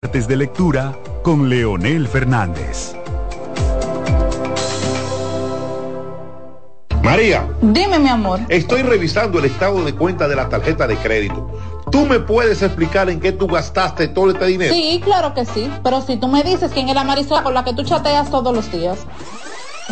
de lectura con Leonel Fernández. María. Dime, mi amor. Estoy revisando el estado de cuenta de la tarjeta de crédito. ¿Tú me puedes explicar en qué tú gastaste todo este dinero? Sí, claro que sí. Pero si tú me dices quién es la Marisol con la que tú chateas todos los días.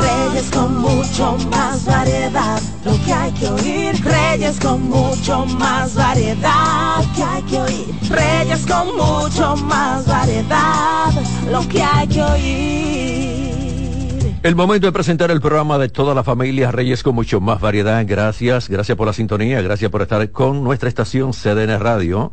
Reyes con mucho más variedad. Lo que hay que oír. Reyes con mucho más variedad. Lo que hay que oír. Reyes con mucho más variedad. Lo que hay que oír. El momento de presentar el programa de toda la familia Reyes con mucho más variedad. Gracias, gracias por la sintonía, gracias por estar con nuestra estación CDN Radio.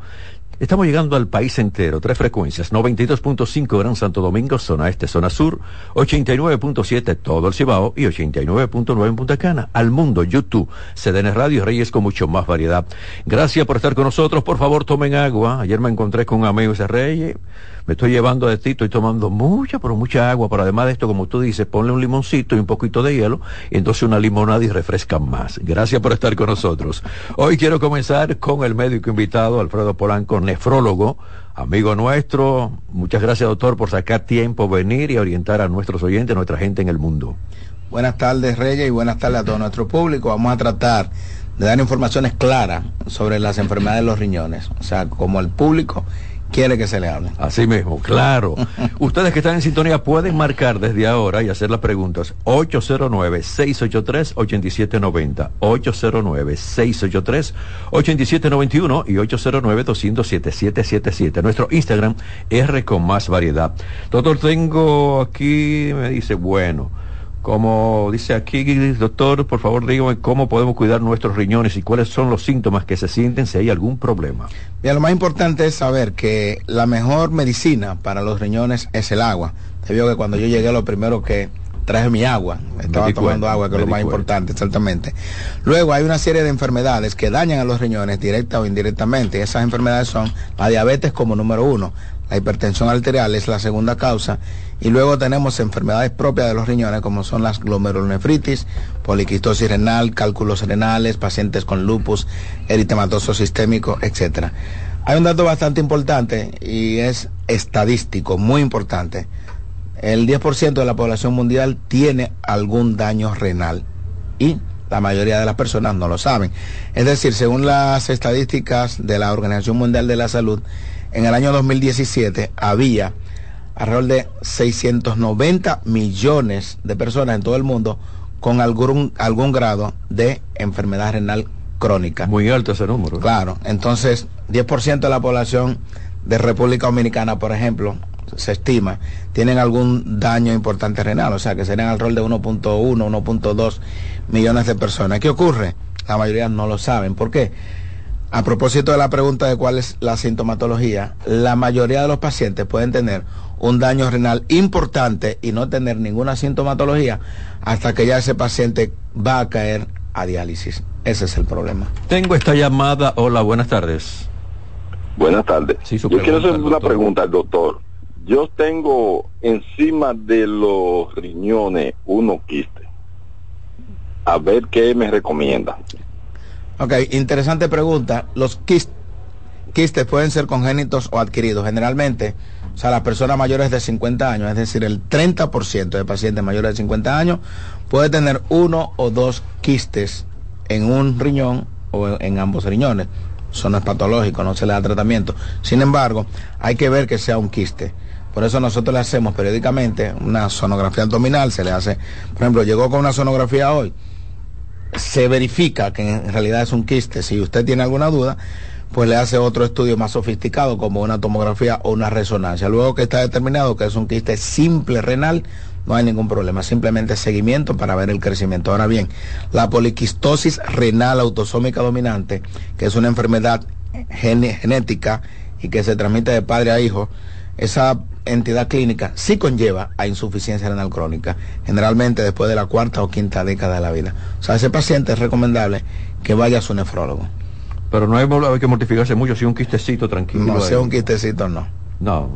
Estamos llegando al país entero, tres frecuencias, 92.5 Gran Santo Domingo, zona este, zona sur, 89.7 todo el Cibao. Y 89.9 en Punta Cana. Al mundo, YouTube, CDN Radio, Reyes con mucho más variedad. Gracias por estar con nosotros, por favor tomen agua. Ayer me encontré con un amigo ese Reyes, me estoy llevando de ti, estoy tomando mucha, pero mucha agua, pero además de esto, como tú dices, ponle un limoncito y un poquito de hielo, y entonces una limonada y refrescan más. Gracias por estar con nosotros. Hoy quiero comenzar con el médico invitado, Alfredo Polanco, nefrólogo, amigo nuestro. Muchas gracias, doctor, por sacar tiempo, venir y orientar a nuestros oyentes, nuestra gente en el mundo. Buenas tardes, Reyes, y buenas tardes a todo nuestro público. Vamos a tratar de dar informaciones claras sobre las enfermedades de los riñones, o sea, como el público quiere que se le hable. Así mismo, claro. Ustedes que están en sintonía pueden marcar desde ahora y hacer las preguntas. 809-683-8790, 809-683-8791 y 809-200-7777. Nuestro Instagram, R con más variedad. Doctor, tengo aquí, me dice, bueno. Como dice aquí, doctor, por favor dígame cómo podemos cuidar nuestros riñones y cuáles son los síntomas que se sienten si hay algún problema. Bien, lo más importante es saber que la mejor medicina para los riñones es el agua. Te vio que cuando yo llegué lo primero que traje mi agua, estaba tomando agua, que es lo más importante, exactamente. Luego hay una serie de enfermedades que dañan a los riñones directa o indirectamente. Esas enfermedades son la diabetes como número uno, la hipertensión arterial es la segunda causa y luego tenemos enfermedades propias de los riñones como son las glomerulonefritis, poliquistosis renal, cálculos renales, pacientes con lupus, eritematoso sistémico, etc. Hay un dato bastante importante y es estadístico, muy importante. El 10% de la población mundial tiene algún daño renal y la mayoría de las personas no lo saben. Es decir, según las estadísticas de la Organización Mundial de la Salud, en el año 2017 había alrededor de 690 millones de personas en todo el mundo con algún, algún grado de enfermedad renal crónica. Muy alto ese número. Claro, entonces 10% de la población de República Dominicana, por ejemplo, se estima, tienen algún daño importante renal, o sea que serían alrededor de 1.1, 1.2 millones de personas. ¿Qué ocurre? La mayoría no lo saben. ¿Por qué? A propósito de la pregunta de cuál es la sintomatología, la mayoría de los pacientes pueden tener un daño renal importante y no tener ninguna sintomatología hasta que ya ese paciente va a caer a diálisis. Ese es el problema. Tengo esta llamada. Hola, buenas tardes. Buenas tardes. Sí, Yo quiero hacer una pregunta al doctor. Yo tengo encima de los riñones uno quiste. A ver qué me recomienda. Ok, interesante pregunta. Los quistes pueden ser congénitos o adquiridos. Generalmente, o sea, las personas mayores de 50 años, es decir, el 30% de pacientes mayores de 50 años puede tener uno o dos quistes en un riñón o en ambos riñones. Eso no es patológico, no se le da tratamiento. Sin embargo, hay que ver que sea un quiste. Por eso nosotros le hacemos periódicamente una sonografía abdominal, se le hace, por ejemplo, llegó con una sonografía hoy, se verifica que en realidad es un quiste. Si usted tiene alguna duda, pues le hace otro estudio más sofisticado como una tomografía o una resonancia. Luego que está determinado que es un quiste simple renal, no hay ningún problema, simplemente seguimiento para ver el crecimiento. Ahora bien, la poliquistosis renal autosómica dominante, que es una enfermedad genética y que se transmite de padre a hijo, esa entidad clínica sí conlleva a insuficiencia renal crónica, generalmente después de la cuarta o quinta década de la vida. O sea, ese paciente es recomendable que vaya a su nefrólogo. Pero no hay, que mortificarse mucho, si un quistecito tranquilo. No, si un quistecito no. No.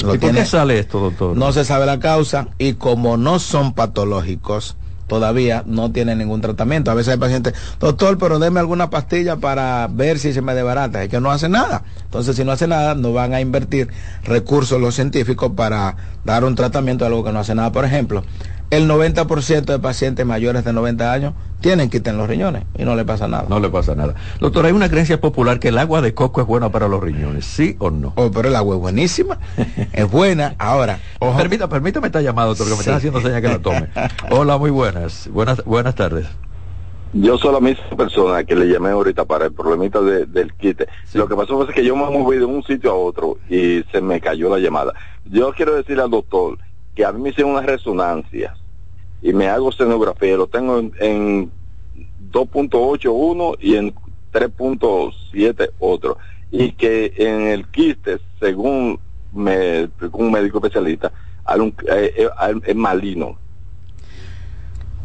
¿Y por qué sale esto, doctor? No se sabe la causa y como no son patológicos, todavía no tienen ningún tratamiento. A veces hay pacientes, doctor, pero deme alguna pastilla para ver si se me debarata. Es que no hace nada. Entonces, si no hace nada, no van a invertir recursos los científicos para dar un tratamiento a algo que no hace nada. Por ejemplo, el 90% de pacientes mayores de 90 años tienen que en los riñones y no le pasa nada. No le pasa nada. Doctor, hay una creencia popular que el agua de coco es buena para los riñones, ¿sí o no? Oh, pero el agua es buenísima, es buena. Ahora, Permita, permítame esta llamada, doctor, que me está haciendo señal que la tome. Hola, muy buenas. Buenas, buenas tardes. Yo soy la misma persona que le llamé ahorita para el problemita del quite. Lo que pasó fue que yo me moví de un sitio a otro y se me cayó la llamada. Yo quiero decirle al doctor que a mí me hicieron unas resonancias y me hago escenografía, lo tengo en, 2.8 uno y en 3.7 otro. Y que en el quiste, según me un médico especialista, eh, eh, es maligno.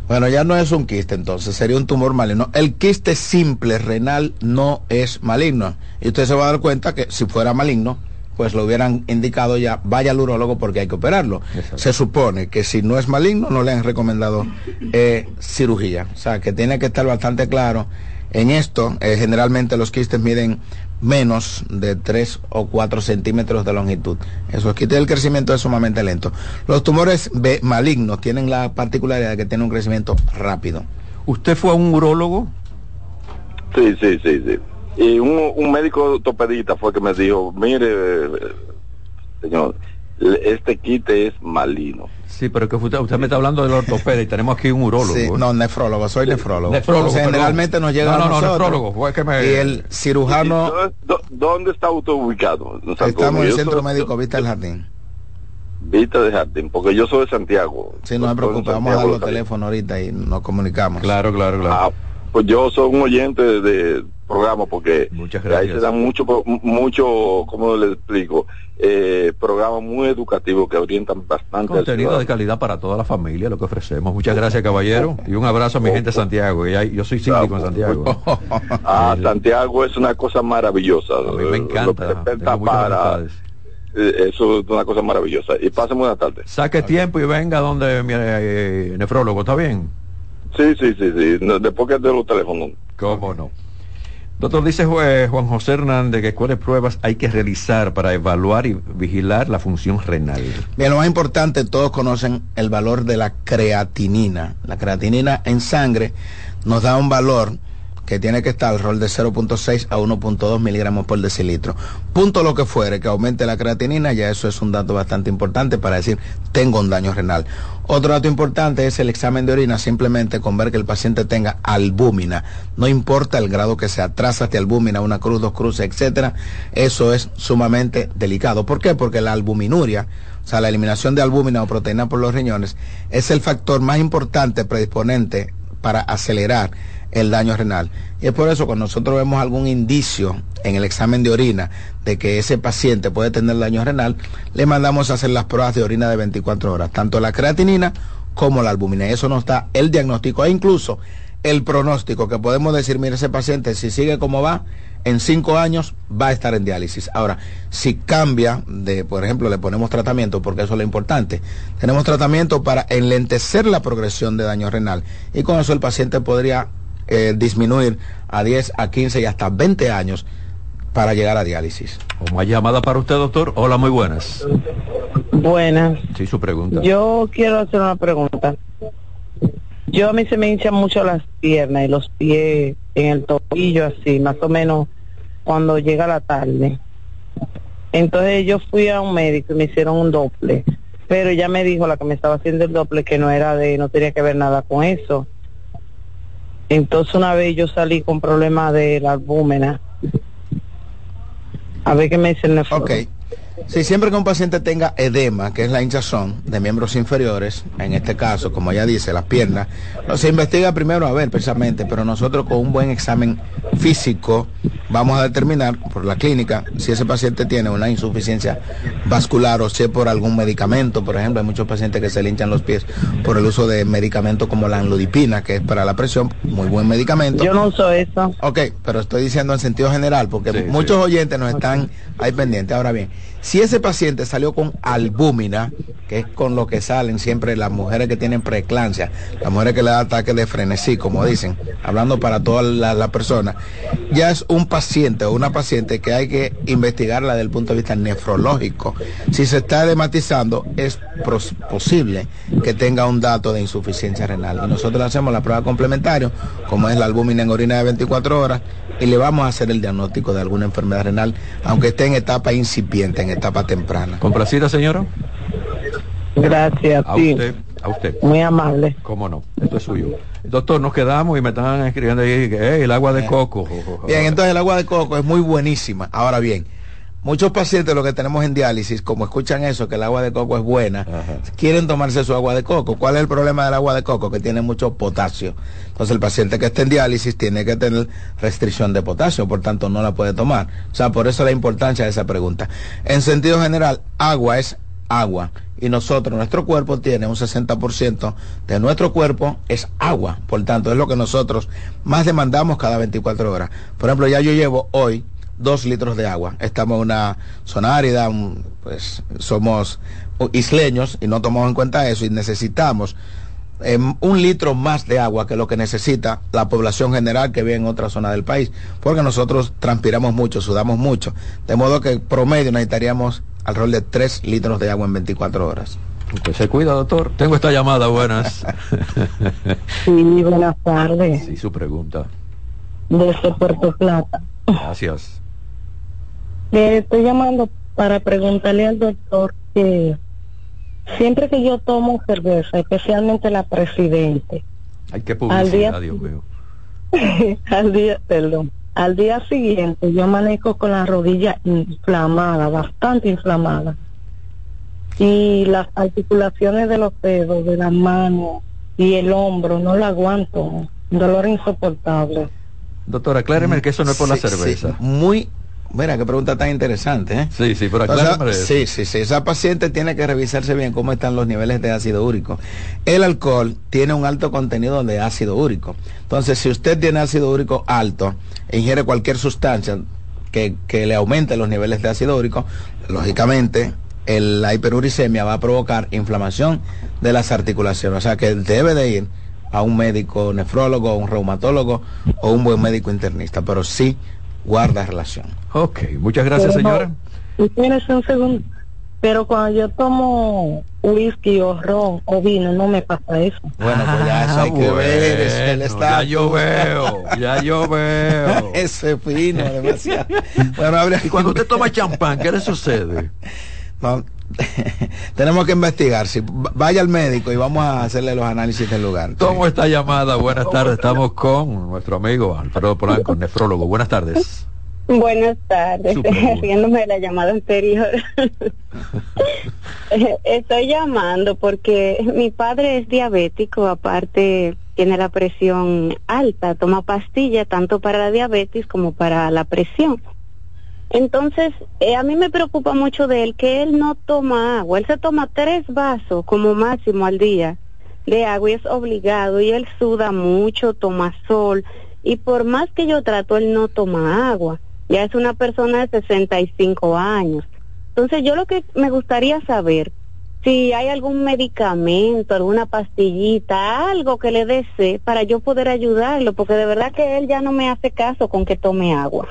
Bueno, ya no es un quiste entonces, sería un tumor maligno. El quiste simple renal no es maligno. Y usted se va a dar cuenta que si fuera maligno, pues lo hubieran indicado ya, vaya al urólogo porque hay que operarlo. Se supone que si no es maligno, no le han recomendado eh, cirugía. O sea, que tiene que estar bastante claro en esto. Eh, generalmente los quistes miden menos de 3 o 4 centímetros de longitud. Eso es que el crecimiento es sumamente lento. Los tumores malignos tienen la particularidad de que tienen un crecimiento rápido. ¿Usted fue a un urólogo? Sí, sí, sí, sí. Y un, médico ortopedista fue que me dijo, mire, señor, este quite es malino. Sí, pero que usted, me está hablando del ortopeda y tenemos aquí un urólogo. Sí, no, nefrólogo, soy nefrólogo. Nefrólogo. generalmente nos llega no, no, a nosotros. nefrólogo, fue que me... Y el cirujano... ¿Dónde está usted ubicado? Estamos en el Centro Médico Vista del Jardín. Vista del Jardín, porque yo soy de Santiago. Sí, no me preocupe, vamos a dar los teléfonos ahorita y nos comunicamos. Claro, claro, claro. Ah, pues yo soy un oyente de, programa porque ahí se dan mucho, mucho, ¿cómo le explico? Eh, programas muy educativos que orientan bastante. Contenido de calidad para toda la familia, lo que ofrecemos. Muchas gracias, caballero. Y un abrazo a mi gente de Santiago. Y yo soy síndico en Santiago. ah, Santiago es una cosa maravillosa. A mí me encanta. Eh, eso es una cosa maravillosa. Y pasen buena tarde. Saque tiempo y venga donde mi eh, nefrólogo, ¿está bien? Sí, sí, sí, sí. después que de los teléfonos. ¿Cómo no? Doctor, dice Juan José Hernández que cuáles pruebas hay que realizar para evaluar y vigilar la función renal. Bien, lo más importante, todos conocen el valor de la creatinina. La creatinina en sangre nos da un valor tiene que estar al rol de 0.6 a 1.2 miligramos por decilitro. Punto lo que fuere, que aumente la creatinina, ya eso es un dato bastante importante para decir tengo un daño renal. Otro dato importante es el examen de orina, simplemente con ver que el paciente tenga albúmina. No importa el grado que sea, trazas de albúmina, una cruz, dos cruces, etcétera, eso es sumamente delicado. ¿Por qué? Porque la albuminuria, o sea, la eliminación de albúmina o proteína por los riñones, es el factor más importante predisponente para acelerar el daño renal. Y es por eso cuando nosotros vemos algún indicio en el examen de orina de que ese paciente puede tener daño renal, le mandamos a hacer las pruebas de orina de 24 horas, tanto la creatinina como la albumina. Y eso nos da el diagnóstico e incluso el pronóstico que podemos decir, mire, ese paciente si sigue como va, en cinco años va a estar en diálisis. Ahora, si cambia de, por ejemplo, le ponemos tratamiento, porque eso es lo importante, tenemos tratamiento para enlentecer la progresión de daño renal y con eso el paciente podría eh, disminuir a 10, a 15 y hasta 20 años para llegar a diálisis. Como hay llamada para usted, doctor. Hola, muy buenas. Buenas. Sí, su pregunta. Yo quiero hacer una pregunta. Yo a mí se me hinchan mucho las piernas y los pies en el tobillo así, más o menos cuando llega la tarde. Entonces yo fui a un médico y me hicieron un doble, pero ya me dijo la que me estaba haciendo el doble que no era de, no tenía que ver nada con eso. Entonces una vez yo salí con problemas de la albúmena. A ver qué me dicen el Ok. Si siempre que un paciente tenga edema, que es la hinchazón de miembros inferiores, en este caso, como ella dice, las piernas, no, se investiga primero a ver precisamente, pero nosotros con un buen examen físico vamos a determinar por la clínica si ese paciente tiene una insuficiencia vascular o si es por algún medicamento. Por ejemplo, hay muchos pacientes que se le hinchan los pies por el uso de medicamentos como la anlodipina, que es para la presión, muy buen medicamento. Yo no uso eso. Ok, pero estoy diciendo en sentido general, porque Sí, muchos sí. oyentes nos están ahí pendientes. Ahora bien, si ese paciente salió con albúmina, que es con lo que salen siempre las mujeres que tienen preeclampsia, las mujeres que le da ataque de frenesí, como dicen, hablando para todas las la personas, ya es un paciente o una paciente que hay que investigarla desde el punto de vista nefrológico. Si se está edematizando, es posible que tenga un dato de insuficiencia renal. Y nosotros hacemos la prueba complementaria, como es la albúmina en orina de 24 horas, y le vamos a hacer el diagnóstico de alguna enfermedad renal, aunque esté en etapa incipiente, en etapa temprana. ¿Complacida, señora? Gracias A a ti. usted, a usted. Muy amable. ¿Cómo no? Esto es suyo. Doctor, nos quedamos y me están escribiendo ahí que "Ey, el agua de coco. Bien, entonces el agua de coco es muy buenísima. Ahora bien, muchos pacientes lo que tenemos en diálisis, como escuchan eso, que el agua de coco es buena, quieren tomarse su agua de coco. ¿Cuál es el problema del agua de coco? Que tiene mucho potasio. Entonces el paciente que esté en diálisis tiene que tener restricción de potasio, por tanto no la puede tomar. O sea, por eso la importancia de esa pregunta. En sentido general, agua es agua. Y nosotros, nuestro cuerpo tiene un 60% de nuestro cuerpo es agua. Por tanto, es lo que nosotros más demandamos cada 24 horas. Por ejemplo, ya yo llevo hoy dos litros de agua. Estamos en una zona árida, un- pues somos isleños y no tomamos en cuenta eso y necesitamos em, un litro más de agua que lo que necesita la población general que vive en otra zona del país, porque nosotros transpiramos mucho, sudamos mucho, de modo que promedio necesitaríamos alrededor de 3 litros de agua en 24 horas. Usted se cuida, doctor. Tengo esta llamada, buenas. Sí, buenas tardes. Sí, su pregunta. Desde Puerto Plata. Gracias. Le estoy llamando para preguntarle al doctor que siempre que yo tomo cerveza, especialmente la presidente, Hay que Al día- Dios mío. al día, perdón, al día siguiente yo amanezco con la rodilla inflamada, bastante inflamada. Y las articulaciones de los dedos, de las manos y el hombro, no la aguanto. Un dolor insoportable. Doctor, acláreme que eso no es por la sí, cerveza. muy, mira, qué pregunta tan interesante, ¿eh? Sí, sí, pero eso. sí, sí, sí. Esa paciente tiene que revisarse bien cómo están los niveles de ácido úrico. El alcohol tiene un alto contenido de ácido úrico. Entonces, si usted tiene ácido úrico alto e ingiere cualquier sustancia que, que le aumente los niveles de ácido úrico, lógicamente el- la hiperuricemia va a provocar inflamación de las articulaciones. O sea que debe de ir a un médico nefrólogo, a un reumatólogo o un buen médico internista, pero sí guarda relación. Ok, muchas gracias, Pero señora. Espérese un segundo. Pero cuando yo tomo whisky o ron o vino, no me pasa eso. Bueno, pues ya eso hay que Ah, ver, es el ya yo veo, ya yo veo. Ese fino, demasiado. Bueno, habría Y cuando usted toma champán, ¿qué le sucede? No, tenemos que investigar. Si vaya al médico y vamos a hacerle los análisis del lugar. Tomo esta llamada. Buenas tardes. Estamos con nuestro amigo Alfredo Polanco, nefrólogo. Buenas tardes. Buenas tardes, riéndome de la llamada anterior. Estoy llamando porque mi padre es diabético, aparte tiene la presión alta, toma pastilla tanto para la diabetes como para la presión. Entonces, eh, a mí me preocupa mucho de él que él no toma agua, él se toma tres vasos como máximo al día de agua y es obligado y él suda mucho, toma sol y por más que yo trato, él no toma agua. Ya es una persona de 65 años. Entonces yo lo que me gustaría saber, si hay algún medicamento, alguna pastillita, algo que le desee para yo poder ayudarlo, porque de verdad que él ya no me hace caso con que tome agua.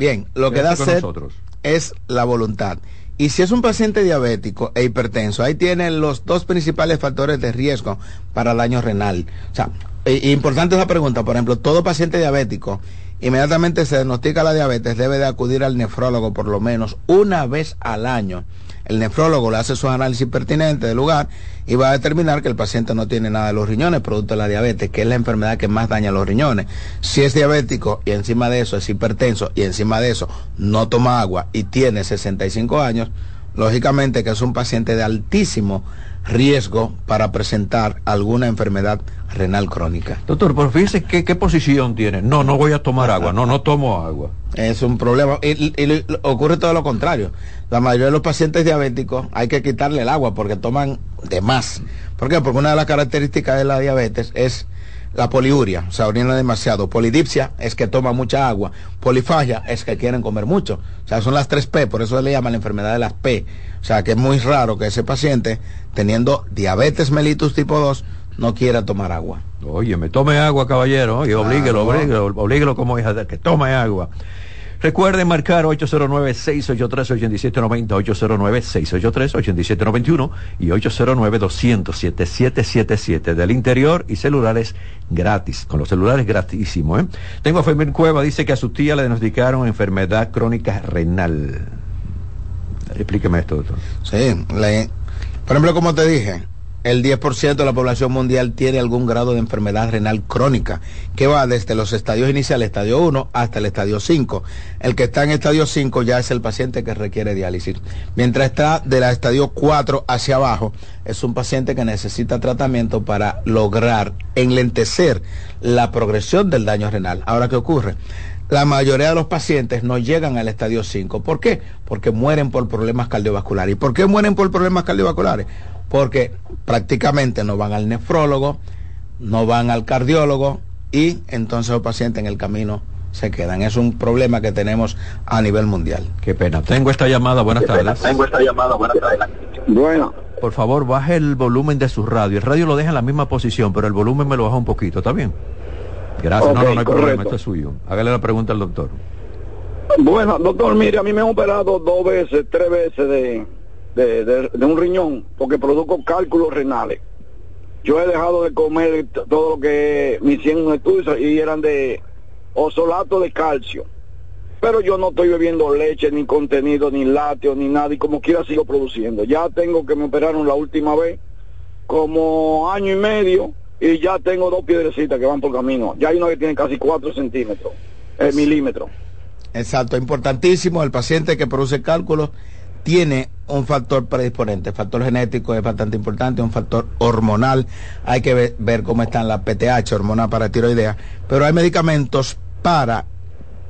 Bien, lo que da sed nosotros. es la voluntad. Y si es un paciente diabético e hipertenso, ahí tiene los dos principales factores de riesgo para daño renal. O sea, e importante esa pregunta, por ejemplo, todo paciente diabético inmediatamente se diagnostica la diabetes, debe de acudir al nefrólogo por lo menos una vez al año. El nefrólogo le hace su análisis pertinente del lugar y va a determinar que el paciente no tiene nada de los riñones producto de la diabetes, que es la enfermedad que más daña los riñones. Si es diabético y encima de eso es hipertenso y encima de eso no toma agua y tiene 65 años, lógicamente que es un paciente de altísimo riesgo para presentar alguna enfermedad renal crónica. Doctor, pero fíjese qué, qué posición tiene. No, no voy a tomar agua, no, no tomo agua. Es un problema. Y, ocurre todo lo contrario. La mayoría de los pacientes diabéticos hay que quitarle el agua porque toman de más. ¿Por qué? Porque una de las características de la diabetes es la poliuria, o sea, orina demasiado. Polidipsia es que toma mucha agua. Polifagia es que quieren comer mucho. O sea, son las tres P, por eso se le llama la enfermedad de las P. O sea, que es muy raro que ese paciente, teniendo diabetes mellitus tipo 2, no quiera tomar agua. Oye, me tome agua, caballero, y oblíguelo, oblíguelo, oblíguelo como hija de que tome agua. Recuerden marcar 809-683-8790, 809-683-8791 y 809-200-7777 del interior y celulares gratis, con los celulares gratísimo. ¿eh? Tengo a Fermín Cueva, dice que a su tía le diagnosticaron enfermedad crónica renal. Explíqueme esto, doctor. Sí, le, por ejemplo, como te dije, el 10% de la población mundial tiene algún grado de enfermedad renal crónica, que va desde los estadios iniciales, estadio 1, hasta el estadio 5. El que está en estadio 5 ya es el paciente que requiere diálisis. Mientras está de la estadio 4 hacia abajo, es un paciente que necesita tratamiento para lograr enlentecer la progresión del daño renal. Ahora, ¿qué ocurre? La mayoría de los pacientes no llegan al estadio 5. ¿Por qué? Porque mueren por problemas cardiovasculares. ¿Y por qué mueren por problemas cardiovasculares? porque prácticamente no van al nefrólogo, no van al cardiólogo y entonces los pacientes en el camino se quedan. Es un problema que tenemos a nivel mundial. Qué pena. Tengo esta llamada. Buenas tardes. Tengo esta llamada. Buenas tardes. Bueno. Por favor, baje el volumen de su radio. El radio lo deja en la misma posición, pero el volumen me lo baja un poquito. ¿Está bien? Gracias. no, no, no hay problema. Esto es suyo. Hágale la pregunta al doctor. Bueno, doctor, mire, a mí me han operado dos veces, tres veces de de, un riñón porque produzco cálculos renales. Yo he dejado de comer todo lo que me hicieron estudios y eran de osolato de calcio. Pero yo no estoy bebiendo leche, ni contenido, ni lácteos, ni nada, y como quiera sigo produciendo. Ya tengo que me operaron la última vez, como año y medio, y ya tengo dos piedrecitas que van por camino. Ya hay una que tiene casi cuatro centímetros, eh, milímetros. Exacto, importantísimo. El paciente que produce cálculos tiene un factor predisponente. El factor genético es bastante importante, un factor hormonal. Hay que ver, cómo están la PTH, hormona tiroidea. Pero hay medicamentos para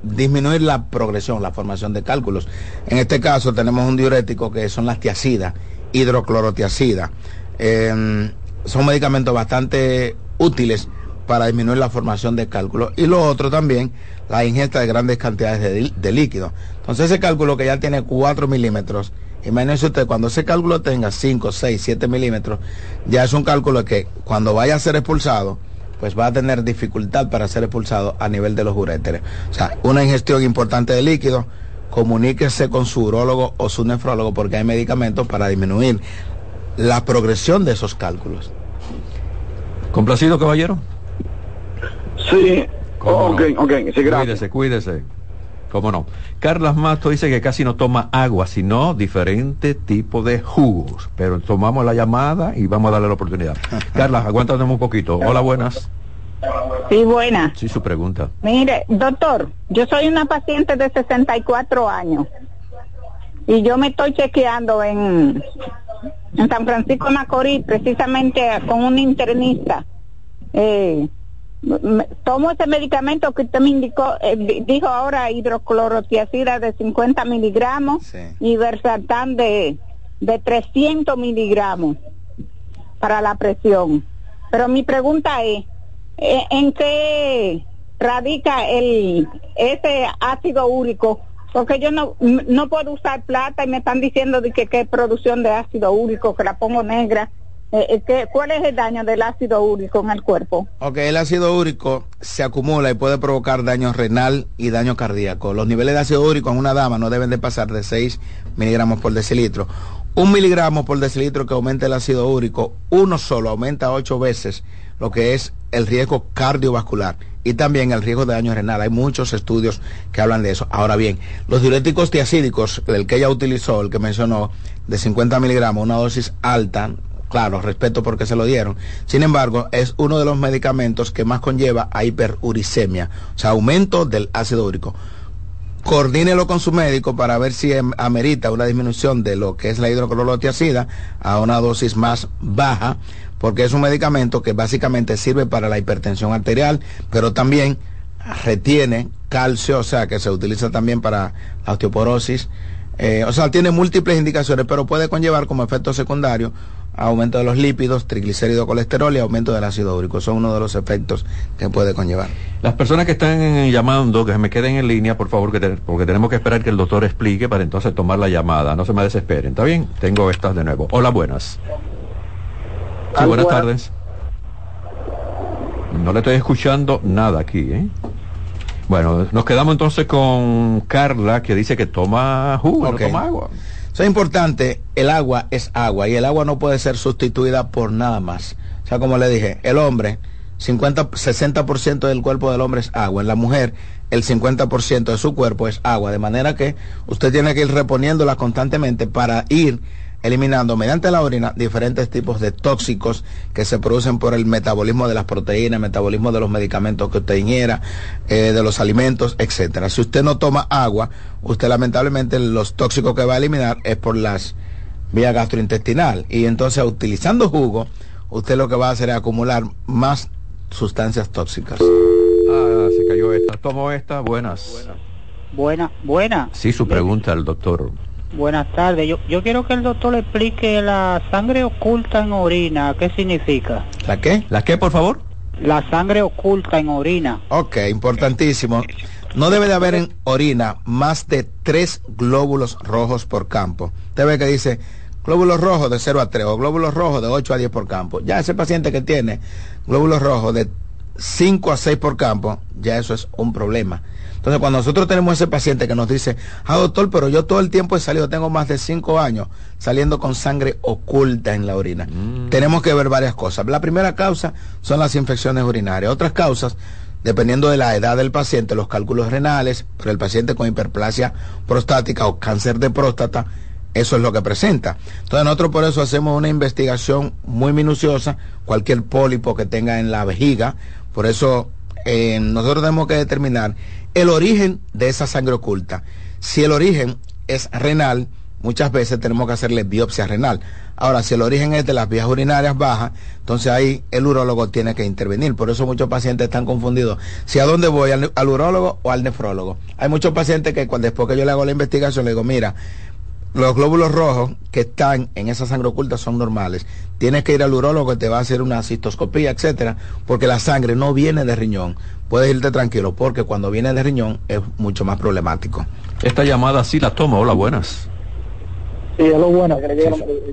disminuir la progresión, la formación de cálculos. En este caso tenemos un diurético que son las tiacidas, hidroclorotiacida. Em, son medicamentos bastante útiles para disminuir la formación de cálculos. Y lo otro también, la ingesta de grandes cantidades de, líquido. Entonces ese cálculo que ya tiene 4 milímetros, imagínese usted, cuando ese cálculo tenga 5, 6, 7 milímetros, ya es un cálculo que cuando vaya a ser expulsado, pues va a tener dificultad para ser expulsado a nivel de los uréteres. O sea, una ingestión importante de líquido, comuníquese con su urólogo o su nefrólogo porque hay medicamentos para disminuir la progresión de esos cálculos. ¿Complacido, caballero? Sí. ok, ok, sí, gracias. Cuídese, cuídese. ¿Cómo no? Carlas Mato dice que casi no toma agua, sino diferente tipo de jugos. Pero tomamos la llamada y vamos a darle la oportunidad. Carlas, aguántate un poquito. Hola, buenas. Sí, buenas. Sí, su pregunta. Mire, doctor, yo soy una paciente de 64 años y yo me estoy chequeando en, en San Francisco Macorís, precisamente con un internista. Eh, tomo ese medicamento que usted me indicó, eh, dijo ahora hidroclorotiacida de 50 miligramos y versatán de, de 300 miligramos para la presión. Pero mi pregunta es, eh, ¿en qué radica el ese ácido úrico? Porque yo no, no puedo usar plata y me están diciendo de que, que producción de ácido úrico, que la pongo negra eh, eh, ¿Cuál es el daño del ácido úrico en el cuerpo? Ok, el ácido úrico se acumula y puede provocar daño renal y daño cardíaco. Los niveles de ácido úrico en una dama no deben de pasar de 6 miligramos por decilitro. Un miligramo por decilitro que aumente el ácido úrico, uno solo aumenta 8 veces lo que es el riesgo cardiovascular y también el riesgo de daño renal. Hay muchos estudios que hablan de eso. Ahora bien, los diuréticos tiacídicos, el que ella utilizó, el que mencionó, de 50 miligramos, una dosis alta, claro, respeto porque se lo dieron. Sin embargo, es uno de los medicamentos que más conlleva a hiperuricemia, o sea, aumento del ácido úrico. Coordínelo con su médico para ver si em, amerita una disminución de lo que es la hidroclorotiacida a una dosis más baja, porque es un medicamento que básicamente sirve para la hipertensión arterial, pero también retiene calcio, o sea, que se utiliza también para la osteoporosis. Eh, o sea, tiene múltiples indicaciones, pero puede conllevar como efecto secundario aumento de los lípidos, triglicéridos, colesterol y aumento del ácido úrico. Son uno de los efectos que puede conllevar. Las personas que están llamando, que se me queden en línea, por favor, que porque tenemos que esperar que el doctor explique para entonces tomar la llamada. No se me desesperen, ¿está bien? Tengo estas de nuevo. Hola, buenas. Sí, buenas tardes. No le estoy escuchando nada aquí, ¿eh? Bueno, nos quedamos entonces con Carla, que dice que toma jugo, no toma agua. Eso es importante, el agua es agua y el agua no puede ser sustituida por nada más. O sea, como le dije, el hombre, 50, 60% del cuerpo del hombre es agua. En la mujer, el 50% de su cuerpo es agua. De manera que usted tiene que ir reponiéndola constantemente para ir eliminando mediante la orina diferentes tipos de tóxicos que se producen por el metabolismo de las proteínas, metabolismo de los medicamentos que usted ingiera, eh, de los alimentos, etcétera. Si usted no toma agua, usted lamentablemente los tóxicos que va a eliminar es por las vías gastrointestinal y entonces utilizando jugo, usted lo que va a hacer es acumular más sustancias tóxicas. Ah, se cayó esta. Tomo esta, buenas. Buena, buena. Sí, su pregunta al doctor. Buenas tardes. Yo, yo quiero que el doctor le explique la sangre oculta en orina. ¿Qué significa? ¿La qué? ¿La qué, por favor? La sangre oculta en orina. Ok, importantísimo. No debe de haber en orina más de tres glóbulos rojos por campo. Usted ve que dice glóbulos rojos de 0 a 3 o glóbulos rojos de 8 a 10 por campo. Ya ese paciente que tiene glóbulos rojos de 5 a 6 por campo, ya eso es un problema. Entonces, cuando nosotros tenemos ese paciente que nos dice, ah, doctor, pero yo todo el tiempo he salido, tengo más de cinco años saliendo con sangre oculta en la orina. Mm. Tenemos que ver varias cosas. La primera causa son las infecciones urinarias. Otras causas, dependiendo de la edad del paciente, los cálculos renales, pero el paciente con hiperplasia prostática o cáncer de próstata, eso es lo que presenta. Entonces nosotros por eso hacemos una investigación muy minuciosa, cualquier pólipo que tenga en la vejiga, por eso eh, nosotros tenemos que determinar el origen de esa sangre oculta. Si el origen es renal, muchas veces tenemos que hacerle biopsia renal. Ahora, si el origen es de las vías urinarias bajas, entonces ahí el urólogo tiene que intervenir. Por eso muchos pacientes están confundidos. Si a dónde voy, al, al urólogo o al nefrólogo. Hay muchos pacientes que cuando, después que yo le hago la investigación, le digo, mira, los glóbulos rojos que están en esa sangre oculta son normales. Tienes que ir al urólogo que te va a hacer una cistoscopía, etcétera, porque la sangre no viene de riñón. Puedes irte tranquilo, porque cuando viene de riñón es mucho más problemático. Esta llamada sí la tomo. Hola, buenas. Sí, hola, buenas.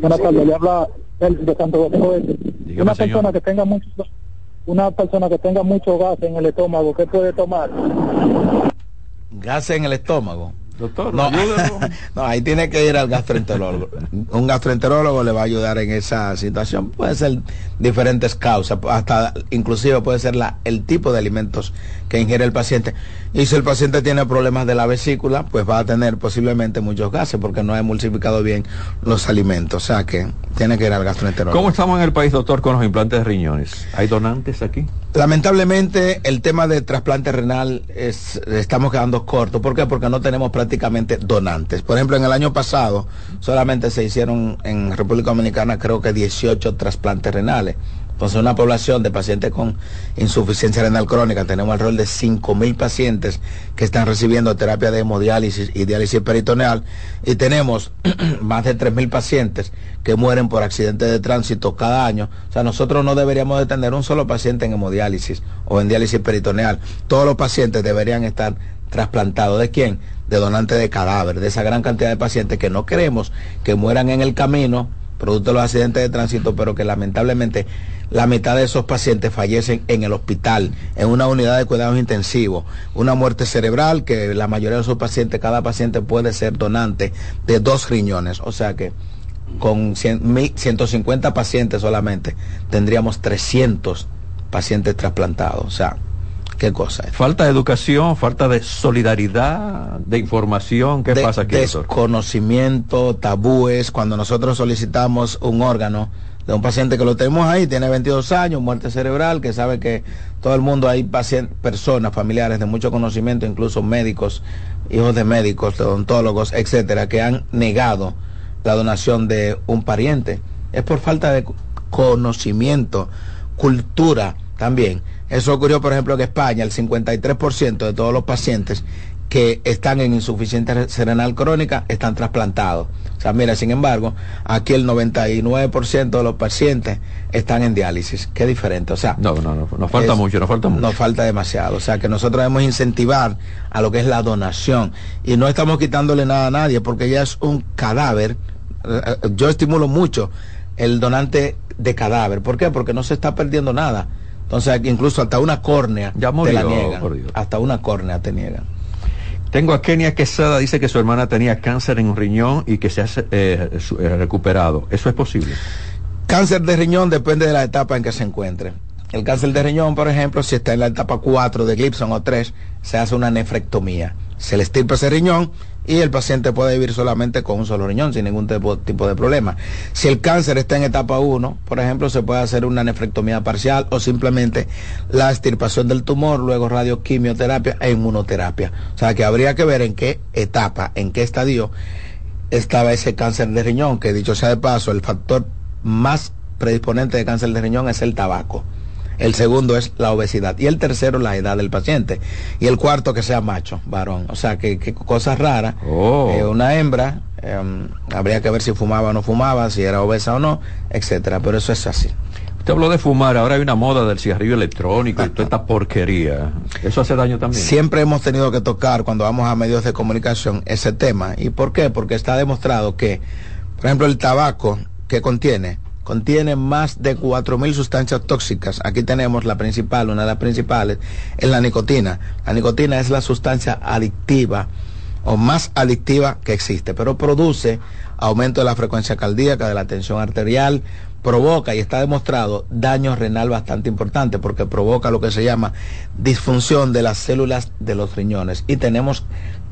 Buenas tardes. Le habla de Santo Domingo. Una persona que tenga mucho, una persona que tenga mucho gas en el estómago, ¿qué puede tomar? Gas en el estómago. Doctor, no, no, ahí tiene que ir al gastroenterólogo. Un gastroenterólogo le va a ayudar en esa situación. Puede ser diferentes causas, hasta inclusive puede ser la, el tipo de alimentos que ingiere el paciente. Y si el paciente tiene problemas de la vesícula, pues va a tener posiblemente muchos gases porque no ha emulsificado bien los alimentos. O sea que tiene que ir al gastroenterólogo. ¿Cómo estamos en el país, doctor, con los implantes de riñones? ¿Hay donantes aquí? Lamentablemente, el tema de trasplante renal es, estamos quedando cortos. ¿Por qué? Porque no tenemos prácticamente donantes. Por ejemplo, en el año pasado solamente se hicieron en República Dominicana creo que 18 trasplantes renales. Entonces, una población de pacientes con insuficiencia renal crónica, tenemos alrededor de 5.000 pacientes que están recibiendo terapia de hemodiálisis y diálisis peritoneal y tenemos más de 3.000 pacientes que mueren por accidentes de tránsito cada año. O sea, nosotros no deberíamos de tener un solo paciente en hemodiálisis o en diálisis peritoneal. Todos los pacientes deberían estar trasplantados. ¿De quién? De donante de cadáver, de esa gran cantidad de pacientes que no queremos que mueran en el camino producto de los accidentes de tránsito, pero que lamentablemente la mitad de esos pacientes fallecen en el hospital, en una unidad de cuidados intensivos, una muerte cerebral, que la mayoría de esos pacientes, cada paciente puede ser donante de dos riñones, o sea que con 150 pacientes solamente tendríamos 300 pacientes trasplantados. O sea, ¿Qué cosa? Falta de educación, falta de solidaridad, de información. ¿Qué pasa aquí? Desconocimiento, tabúes. Cuando nosotros solicitamos un órgano de un paciente que lo tenemos ahí, tiene 22 años, muerte cerebral, que sabe que todo el mundo hay pacientes, personas, familiares de mucho conocimiento, incluso médicos, hijos de médicos, de odontólogos, etcétera, que han negado la donación de un pariente. Es por falta de conocimiento, cultura también. Eso ocurrió, por ejemplo, en España, el 53% de todos los pacientes que están en insuficiencia renal crónica están trasplantados. O sea, mira, sin embargo, aquí el 99% de los pacientes están en diálisis. Qué diferente. O sea, no, no, no, nos falta mucho, nos falta mucho. Nos falta demasiado. O sea, que nosotros debemos incentivar a lo que es la donación. Y no estamos quitándole nada a nadie porque ya es un cadáver. Eh, eh, yo estimulo mucho el donante de cadáver. ¿Por qué? Porque no se está perdiendo nada. Entonces, incluso hasta una córnea ya te la niegan. Hasta una córnea te niegan. Tengo a Kenia Quesada, dice que su hermana tenía cáncer en un riñón y que se ha eh, eh, recuperado. ¿Eso es posible? Cáncer de riñón depende de la etapa en que se encuentre. El cáncer de riñón, por ejemplo, si está en la etapa 4 de Gibson o 3, se hace una nefrectomía. Se le estirpa ese riñón y el paciente puede vivir solamente con un solo riñón sin ningún tipo, de problema. Si el cáncer está en etapa 1, por ejemplo, se puede hacer una nefrectomía parcial o simplemente la extirpación del tumor, luego radioquimioterapia e inmunoterapia. O sea que habría que ver en qué etapa, en qué estadio estaba ese cáncer de riñón, que dicho sea de paso, el factor más predisponente de cáncer de riñón es el tabaco el segundo es la obesidad y el tercero la edad del paciente y el cuarto que sea macho, varón. O sea, que, que cosa rara. Oh. Eh, una hembra, em, habría que ver si fumaba o no fumaba, si era obesa o no, etcétera, pero eso es así. Usted habló de fumar, ahora hay una moda del cigarrillo electrónico y toda esta porquería. ¿Eso hace daño también? Siempre hemos tenido que tocar cuando vamos a medios de comunicación ese tema. ¿Y por qué? Porque está demostrado que, por ejemplo, el tabaco que contiene contiene más de 4.000 sustancias tóxicas. Aquí tenemos la principal, una de las principales, es la nicotina. La nicotina es la sustancia adictiva o más adictiva que existe, pero produce aumento de la frecuencia cardíaca, de la tensión arterial, provoca y está demostrado daño renal bastante importante porque provoca lo que se llama disfunción de las células de los riñones. Y tenemos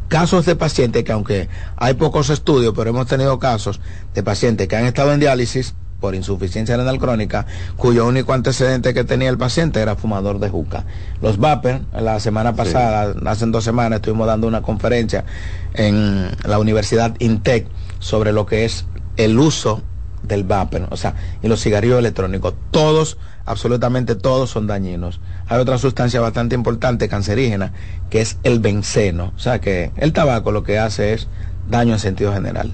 casos de pacientes que aunque hay pocos estudios, pero hemos tenido casos de pacientes que han estado en diálisis por insuficiencia renal crónica, cuyo único antecedente que tenía el paciente era fumador de juca. Los vapor, la semana pasada, hace dos semanas, estuvimos dando una conferencia en la Universidad INTEC sobre lo que es el uso del vapor, o sea, y los cigarrillos electrónicos. Todos, absolutamente todos son dañinos. Hay otra sustancia bastante importante, cancerígena, que es el benceno. O sea que el tabaco lo que hace es daño en sentido general.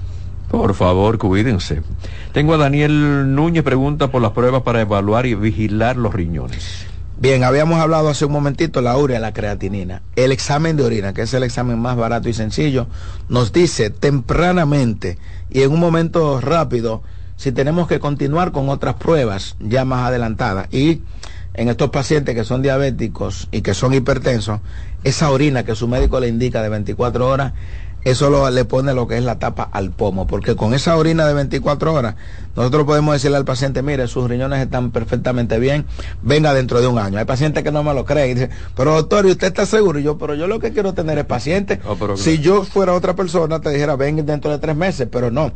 Por favor, cuídense. Tengo a Daniel Núñez, pregunta por las pruebas para evaluar y vigilar los riñones. Bien, habíamos hablado hace un momentito la urea, la creatinina. El examen de orina, que es el examen más barato y sencillo, nos dice tempranamente y en un momento rápido si tenemos que continuar con otras pruebas ya más adelantadas. Y en estos pacientes que son diabéticos y que son hipertensos, esa orina que su médico le indica de 24 horas eso lo, le pone lo que es la tapa al pomo, porque con esa orina de 24 horas, nosotros podemos decirle al paciente, mire, sus riñones están perfectamente bien, venga dentro de un año. Hay pacientes que no me lo creen y dicen, pero doctor, ¿y usted está seguro? Y yo, pero yo lo que quiero tener es paciente. Oh, si yo fuera otra persona, te dijera, ven dentro de tres meses, pero no.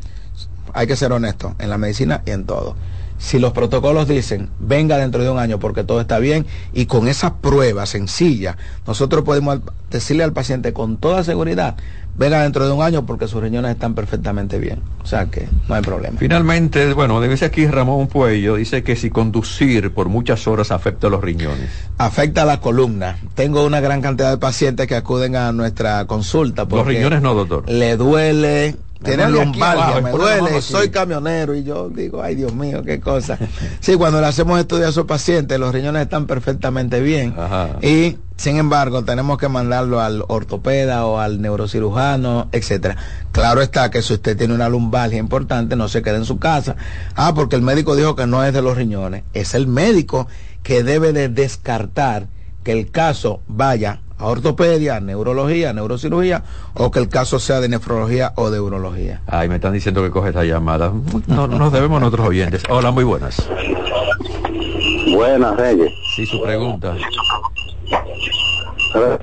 Hay que ser honesto en la medicina y en todo si los protocolos dicen venga dentro de un año porque todo está bien y con esa prueba sencilla nosotros podemos decirle al paciente con toda seguridad venga dentro de un año porque sus riñones están perfectamente bien. O sea que no hay problema. Finalmente, bueno, dice aquí Ramón Puello, dice que si conducir por muchas horas afecta a los riñones. Afecta a la columna. Tengo una gran cantidad de pacientes que acuden a nuestra consulta. Los riñones no, doctor. Le duele, tiene lumbalgia, me duele, soy camionero y yo digo, ay Dios mío, qué cosa. Sí, cuando le hacemos estudios a esos pacientes, los riñones están perfectamente bien y sin embargo tenemos que mandarlo al ortopeda o al neurocirujano, etcétera. Claro está que si usted tiene una lumbalgia importante, no se quede en su casa. Ah, porque el médico dijo que no es de los riñones. Es el médico que debe de descartar que el caso vaya a ortopedia, neurología, neurocirugía o que el caso sea de nefrología o de urología. Ay, me están diciendo que coge esta llamada. No, nos debemos nuestros oyentes. Hola, muy buenas. Buenas, Reyes. Sí, su pregunta.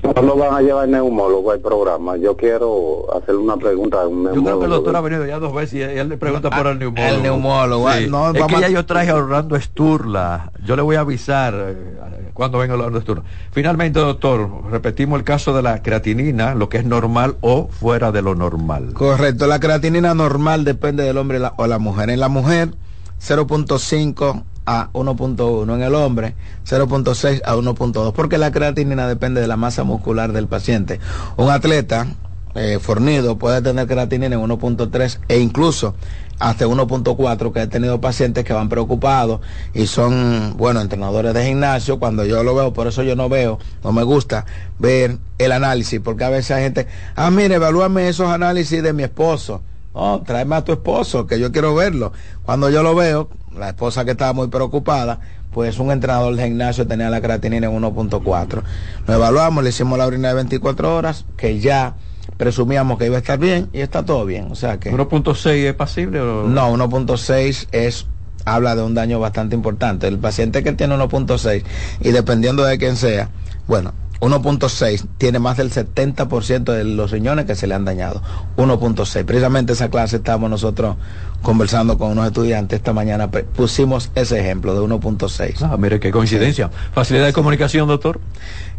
¿Cuándo van a llevar el neumólogo al programa? Yo quiero hacerle una pregunta a un neumólogo. Yo creo que el doctor ha venido ya dos veces y él le pregunta por el neumólogo. El neumólogo. Sí. No, es que ya yo traje a Orlando Esturla. Yo le voy a avisar eh, cuando venga Orlando Esturla. Finalmente, doctor, repetimos el caso de la creatinina, lo que es normal o fuera de lo normal. Correcto. La creatinina normal depende del hombre o la mujer. En la mujer, 0.5 a 1.1 en el hombre, 0.6 a 1.2, porque la creatinina depende de la masa muscular del paciente. Un atleta eh, fornido puede tener creatinina en 1.3 e incluso hasta 1.4 que he tenido pacientes que van preocupados y son, bueno, entrenadores de gimnasio, cuando yo lo veo, por eso yo no veo, no me gusta ver el análisis, porque a veces hay gente, ah, mire, evalúame esos análisis de mi esposo. No, tráeme a tu esposo, que yo quiero verlo. Cuando yo lo veo, la esposa que estaba muy preocupada, pues un entrenador de gimnasio tenía la creatinina en 1.4. Lo evaluamos, le hicimos la orina de 24 horas, que ya presumíamos que iba a estar bien y está todo bien. O sea que. ¿1.6 es pasible o.? No, 1.6 es habla de un daño bastante importante. El paciente que tiene 1.6 y dependiendo de quién sea, bueno, 1.6 tiene más del 70% de los riñones que se le han dañado. 1.6. Precisamente esa clase estábamos nosotros conversando con unos estudiantes esta mañana. Pusimos ese ejemplo de 1.6. Ah, mire qué coincidencia. ¿Facilidad de comunicación, doctor?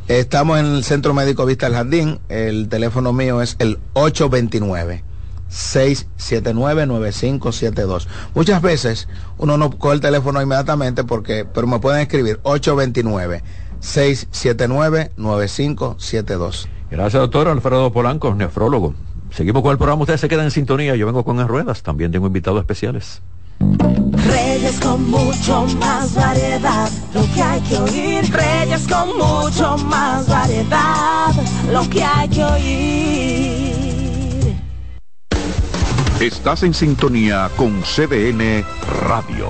Estamos en el Centro Médico Vista del Jardín. El teléfono mío es el 829. 679-9572. Muchas veces uno no coge el teléfono inmediatamente porque, pero me pueden escribir 829 679-9572. Gracias, doctor Alfredo Polanco, nefrólogo. Seguimos con el programa, ustedes se quedan en sintonía, yo vengo con en ruedas, también tengo invitados especiales. Reyes con mucho más variedad, lo que hay que oír. Reyes con mucho más variedad, lo que hay que oír. Estás en sintonía con CDN Radio.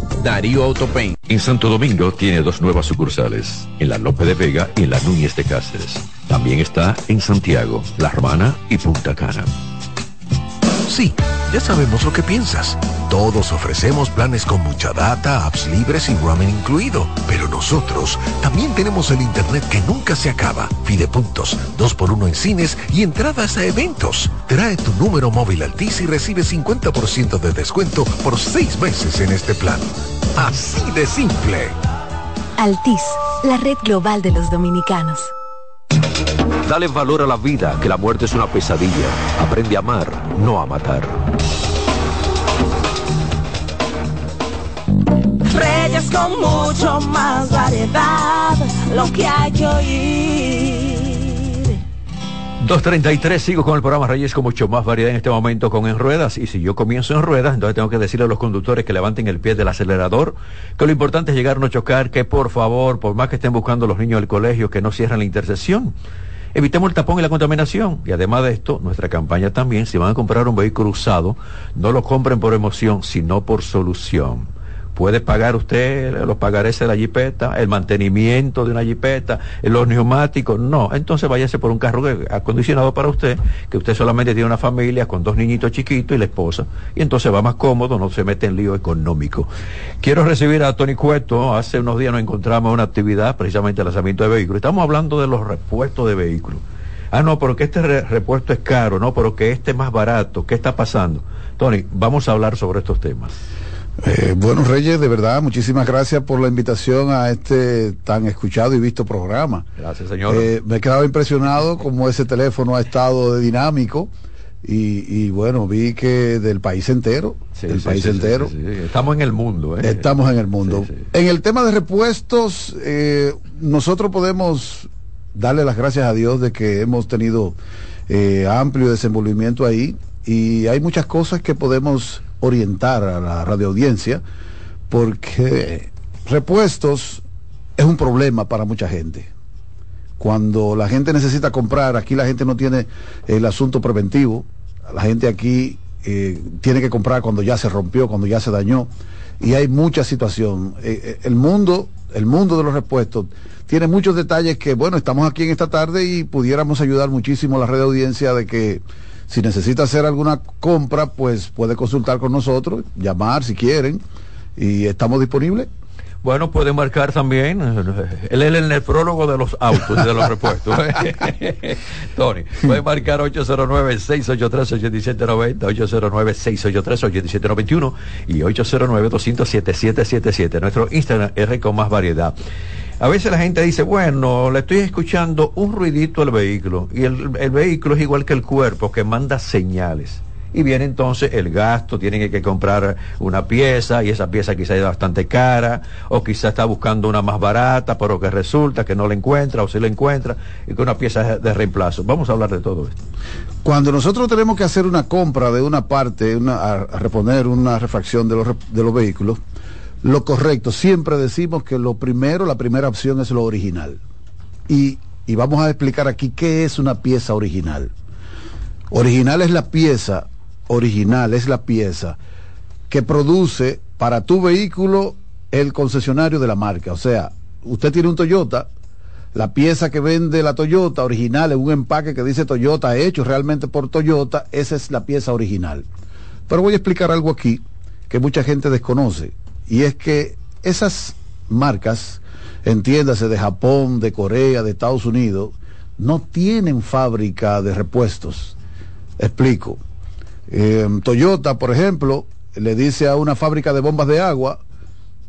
Darío Autopain. En Santo Domingo tiene dos nuevas sucursales, en la Lope de Vega y en la Núñez de Cáceres. También está en Santiago, La Romana y Punta Cana. Sí, ya sabemos lo que piensas. Todos ofrecemos planes con mucha data, apps libres y roaming incluido. Pero nosotros también tenemos el internet que nunca se acaba. Fidepuntos, 2x1 en cines y entradas a eventos. Trae tu número móvil Altis y recibe 50% de descuento por seis meses en este plan. Así de simple. Altis, la red global de los dominicanos. Dale valor a la vida, que la muerte es una pesadilla. Aprende a amar, no a matar. Reyes con mucho más variedad, lo que hay que oír. 2.33, sigo con el programa Reyes con mucho más variedad en este momento con En Ruedas. Y si yo comienzo en ruedas, entonces tengo que decirle a los conductores que levanten el pie del acelerador, que lo importante es llegar no chocar, que por favor, por más que estén buscando los niños del colegio, que no cierren la intersección Evitemos el tapón y la contaminación. Y además de esto, nuestra campaña también, si van a comprar un vehículo usado, no lo compren por emoción, sino por solución puede pagar usted los pagarés de la jipeta, el mantenimiento de una jipeta, los neumáticos, no. Entonces váyase por un carro acondicionado para usted, que usted solamente tiene una familia con dos niñitos chiquitos y la esposa, y entonces va más cómodo, no se mete en lío económico. Quiero recibir a Tony Cueto, hace unos días nos encontramos en una actividad, precisamente el lanzamiento de vehículos, estamos hablando de los repuestos de vehículos. Ah, no, pero que este repuesto es caro, no, pero que este es más barato, ¿qué está pasando? Tony, vamos a hablar sobre estos temas. Eh, bueno, Reyes, de verdad, muchísimas gracias por la invitación a este tan escuchado y visto programa. Gracias, señor. Eh, me he quedado impresionado como ese teléfono ha estado de dinámico. Y, bueno, vi que del país entero, del país entero. Estamos en el mundo. ¿eh? Estamos en el mundo. En el tema de repuestos, eh, nosotros podemos darle las gracias a Dios de que hemos tenido amplio desenvolvimiento ahí y hay muchas cosas que podemos orientar a la radioaudiencia porque repuestos es un problema para mucha gente. Cuando la gente necesita comprar, aquí la gente no tiene el asunto preventivo, la gente aquí eh, tiene que comprar cuando ya se rompió, cuando ya se dañó, y hay mucha situación. Eh, eh, el mundo, el mundo de los repuestos tiene muchos detalles que, bueno, estamos aquí en esta tarde y pudiéramos ayudar muchísimo a la red de audiencia de que si necesita hacer alguna compra, pues puede consultar con nosotros, llamar si quieren, y estamos disponibles. Bueno, puede marcar también, él es el nefrólogo de los autos, de los repuestos. Tony, puede marcar 809-683-8790, 809-683-8791 y 809-200-7777. Nuestro Instagram es con más variedad. A veces la gente dice, bueno, le estoy escuchando un ruidito al vehículo y el, vehículo es igual que el cuerpo que manda señales y viene entonces el gasto, tienen que comprar una pieza y esa pieza quizá es bastante cara o quizá está buscando una más barata pero que resulta que no la encuentra o si la encuentra y que una pieza de reemplazo. Vamos a hablar de todo esto. Cuando nosotros tenemos que hacer una compra de una parte, a, reponer una refacción de los, de los vehículos, lo correcto. Siempre decimos que lo primero, la primera opción es lo original. Y, vamos a explicar aquí qué es una pieza original. Original es la pieza, original es la pieza que produce para tu vehículo el concesionario de la marca. O sea, usted tiene un Toyota, la pieza que vende la Toyota original en un empaque que dice Toyota hecho realmente por Toyota, esa es la pieza original. Pero voy a explicar algo aquí que mucha gente desconoce. Y es que esas marcas, entiéndase de Japón, de Corea, de Estados Unidos, no tienen fábrica de repuestos. Explico. Em, Toyota, por ejemplo, le dice a una fábrica de bombas de agua,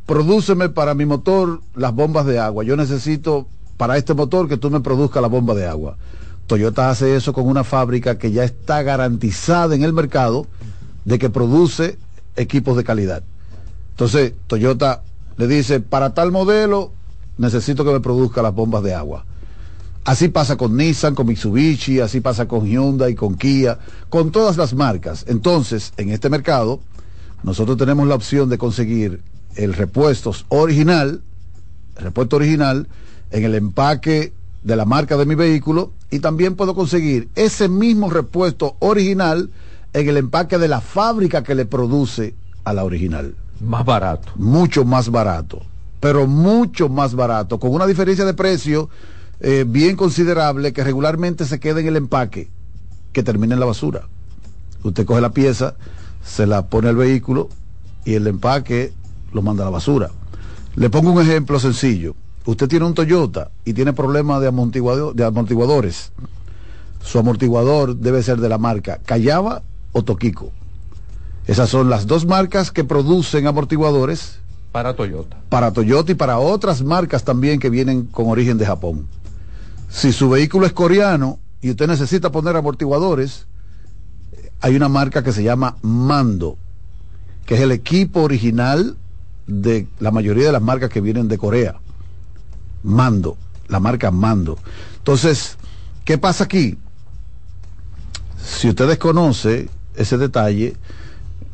prodúceme para mi motor las bombas de agua. Yo necesito para este motor que tú me produzca la bomba de agua. Toyota hace eso con una fábrica que ya está garantizada en el mercado de que produce equipos de calidad. Entonces, Toyota le dice, para tal modelo necesito que me produzca las bombas de agua. Así pasa con Nissan, con Mitsubishi, así pasa con Hyundai, con Kia, con todas las marcas. Entonces, en este mercado, nosotros tenemos la opción de conseguir el repuesto original, el repuesto original, en el empaque de la marca de mi vehículo y también puedo conseguir ese mismo repuesto original en el empaque de la fábrica que le produce a la original. Más barato. Mucho más barato. Pero mucho más barato. Con una diferencia de precio eh, bien considerable que regularmente se queda en el empaque, que termina en la basura. Usted coge la pieza, se la pone al vehículo y el empaque lo manda a la basura. Le pongo un ejemplo sencillo. Usted tiene un Toyota y tiene problemas de, de amortiguadores. Su amortiguador debe ser de la marca Callaba o Toquico. Esas son las dos marcas que producen amortiguadores. Para Toyota. Para Toyota y para otras marcas también que vienen con origen de Japón. Si su vehículo es coreano y usted necesita poner amortiguadores, hay una marca que se llama Mando, que es el equipo original de la mayoría de las marcas que vienen de Corea. Mando, la marca Mando. Entonces, ¿qué pasa aquí? Si usted desconoce ese detalle,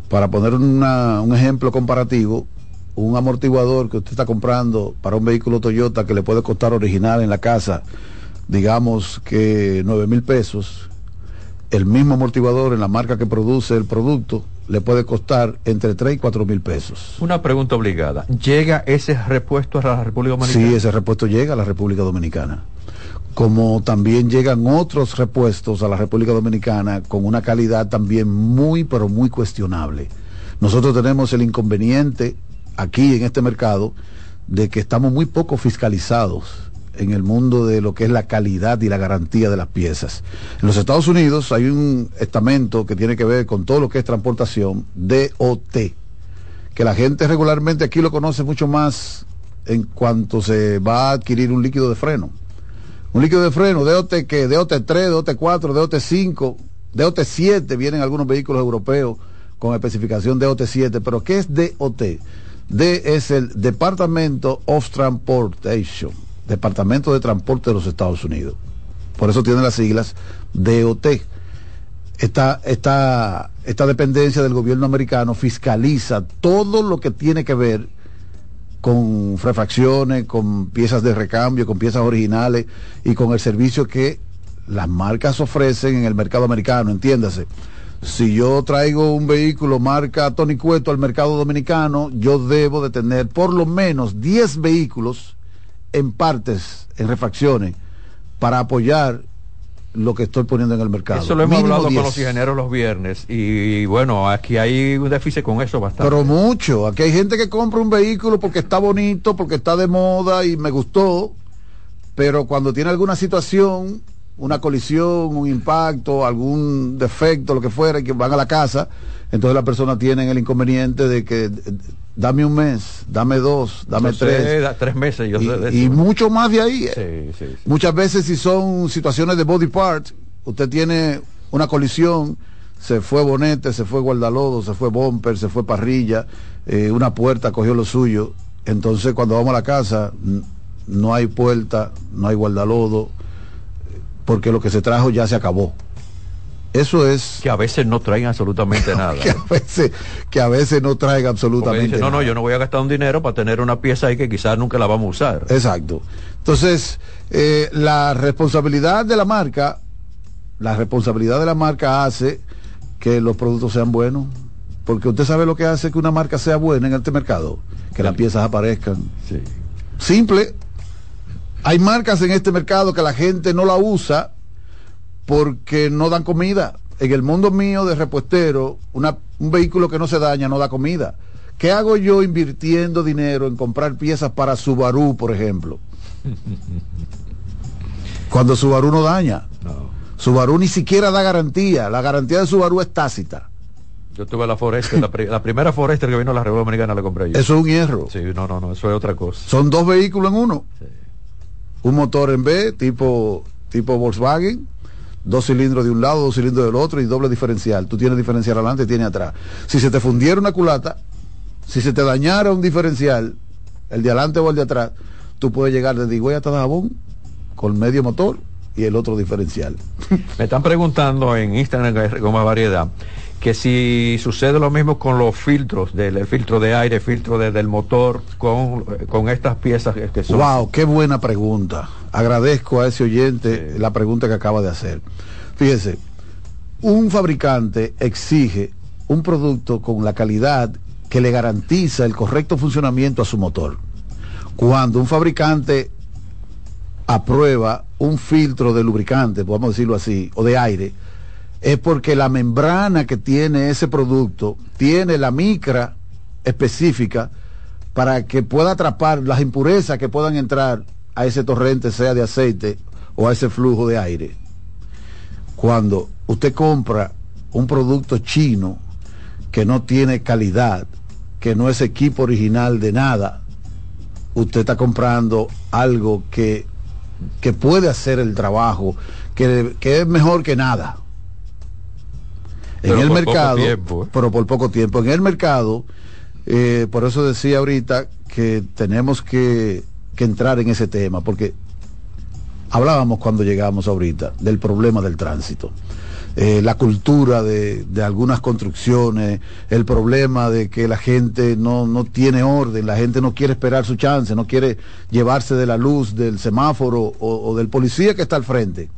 para poner un ejemplo comparativo, un amortiguador que usted está comprando para un vehículo Toyota que le puede costar original en la casa, digamos que 9 mil pesos, el mismo amortiguador en la marca que produce el producto le puede costar entre 3 y 4 mil pesos. Una pregunta obligada. ¿Llega ese repuesto a la República Dominicana? Sí, ese repuesto llega a la República Dominicana. Como también llegan otros repuestos a la República Dominicana con una calidad también muy, pero muy cuestionable. Nosotros tenemos el inconveniente aquí en este mercado de que estamos muy poco fiscalizados en el mundo de lo que es la calidad y la garantía de las piezas. En los Estados Unidos hay un estamento que tiene que ver con todo lo que es transportación, DOT, que la gente regularmente aquí lo conoce mucho más en cuanto se va a adquirir un líquido de freno. Un líquido de freno, DOT que DOT3, DOT4, DOT5, DOT7, vienen algunos vehículos europeos con especificación DOT7, pero ¿qué es DOT? D es el Departamento of Transportation, Departamento de Transporte de los Estados Unidos. Por eso tiene las siglas DOT. Esta, esta, esta dependencia del gobierno americano fiscaliza todo lo que tiene que ver con refacciones, con piezas de recambio, con piezas originales y con el servicio que las marcas ofrecen en el mercado americano, entiéndase. Si yo traigo un vehículo marca Tony Cueto al mercado dominicano, yo debo de tener por lo menos 10 vehículos en partes, en refacciones, para apoyar lo que estoy poniendo en el mercado. Eso lo hemos hablado con los ingenieros los viernes y bueno, aquí hay un déficit con eso bastante. Pero mucho, aquí hay gente que compra un vehículo porque está bonito, porque está de moda y me gustó, pero cuando tiene alguna situación una colisión, un impacto, algún defecto, lo que fuera, y que van a la casa, entonces la persona tiene el inconveniente de que dame un mes, dame dos, dame tres. tres meses, yo y, sé de y mucho más de ahí. ¿eh? Muchas veces si son situaciones de body part, usted tiene una colisión, se fue bonete, se fue guardalodo, se fue bumper, se fue parrilla, eh, una puerta cogió lo suyo. Entonces cuando vamos a la casa, no hay puerta, no hay guardalodo, porque lo que se trajo ya se acabó. Eso es... Que a veces no traen absolutamente nada. que, a veces, que a veces no traen absolutamente nada. No, no, yo no voy a gastar un dinero para tener una pieza ahí que quizás nunca la vamos a usar. Exacto. Entonces, eh, la responsabilidad de la marca, la responsabilidad de la marca hace que los productos sean buenos. Porque usted sabe lo que hace que una marca sea buena en este mercado. Que las piezas aparezcan. Sí. Simple, hay marcas en este mercado que la gente no la usa porque no dan comida. En el mundo mío de repuestero, un vehículo que no se daña no da comida. ¿Qué hago yo invirtiendo dinero en comprar piezas para Subaru, por ejemplo? Cuando Subaru no daña. Subaru ni siquiera da garantía. La garantía de Subaru es tácita. Yo tuve la Forester, la, primera Forester que vino a la República Dominicana la compré yo. Eso es un hierro. Sí, no, no, no, eso es otra cosa. Son dos vehículos en uno. Sí un motor en B tipo, tipo Volkswagen, dos cilindros de un lado, dos cilindros del otro y doble diferencial. Tú tienes diferencial adelante y tienes atrás. Si se te fundiera una culata, si se te dañara un diferencial, el de adelante o el de atrás, tú puedes llegar desde Higüey hasta Dajabón con medio motor y el otro diferencial. Me están preguntando en Instagram con más variedad que si sucede lo mismo con los filtros, del filtro de aire, filtro del motor, con, con, estas piezas que son... ¡Wow! ¡Qué buena pregunta! Agradezco a ese oyente la pregunta que acaba de hacer. Fíjese, un fabricante exige un producto con la calidad que le garantiza el correcto funcionamiento a su motor. Cuando un fabricante aprueba un filtro de lubricante, podemos decirlo así, o de aire, es porque la membrana que tiene ese producto tiene la micra específica para que pueda atrapar las impurezas que puedan entrar a ese torrente, sea de aceite o a ese flujo de aire. Cuando usted compra un producto chino que no tiene calidad, que no es equipo original de nada, usted está comprando algo que, que puede hacer el trabajo, que, que es mejor que nada en el mercado, ¿eh? pero por poco tiempo. En el mercado, eh, por eso decía ahorita que tenemos que, entrar en ese tema, porque hablábamos cuando llegamos ahorita del problema del tránsito. Eh, la cultura de, algunas construcciones, el problema de que la gente no, tiene orden, la gente no quiere esperar su chance, no quiere llevarse de la luz del semáforo o, o del policía que está al frente.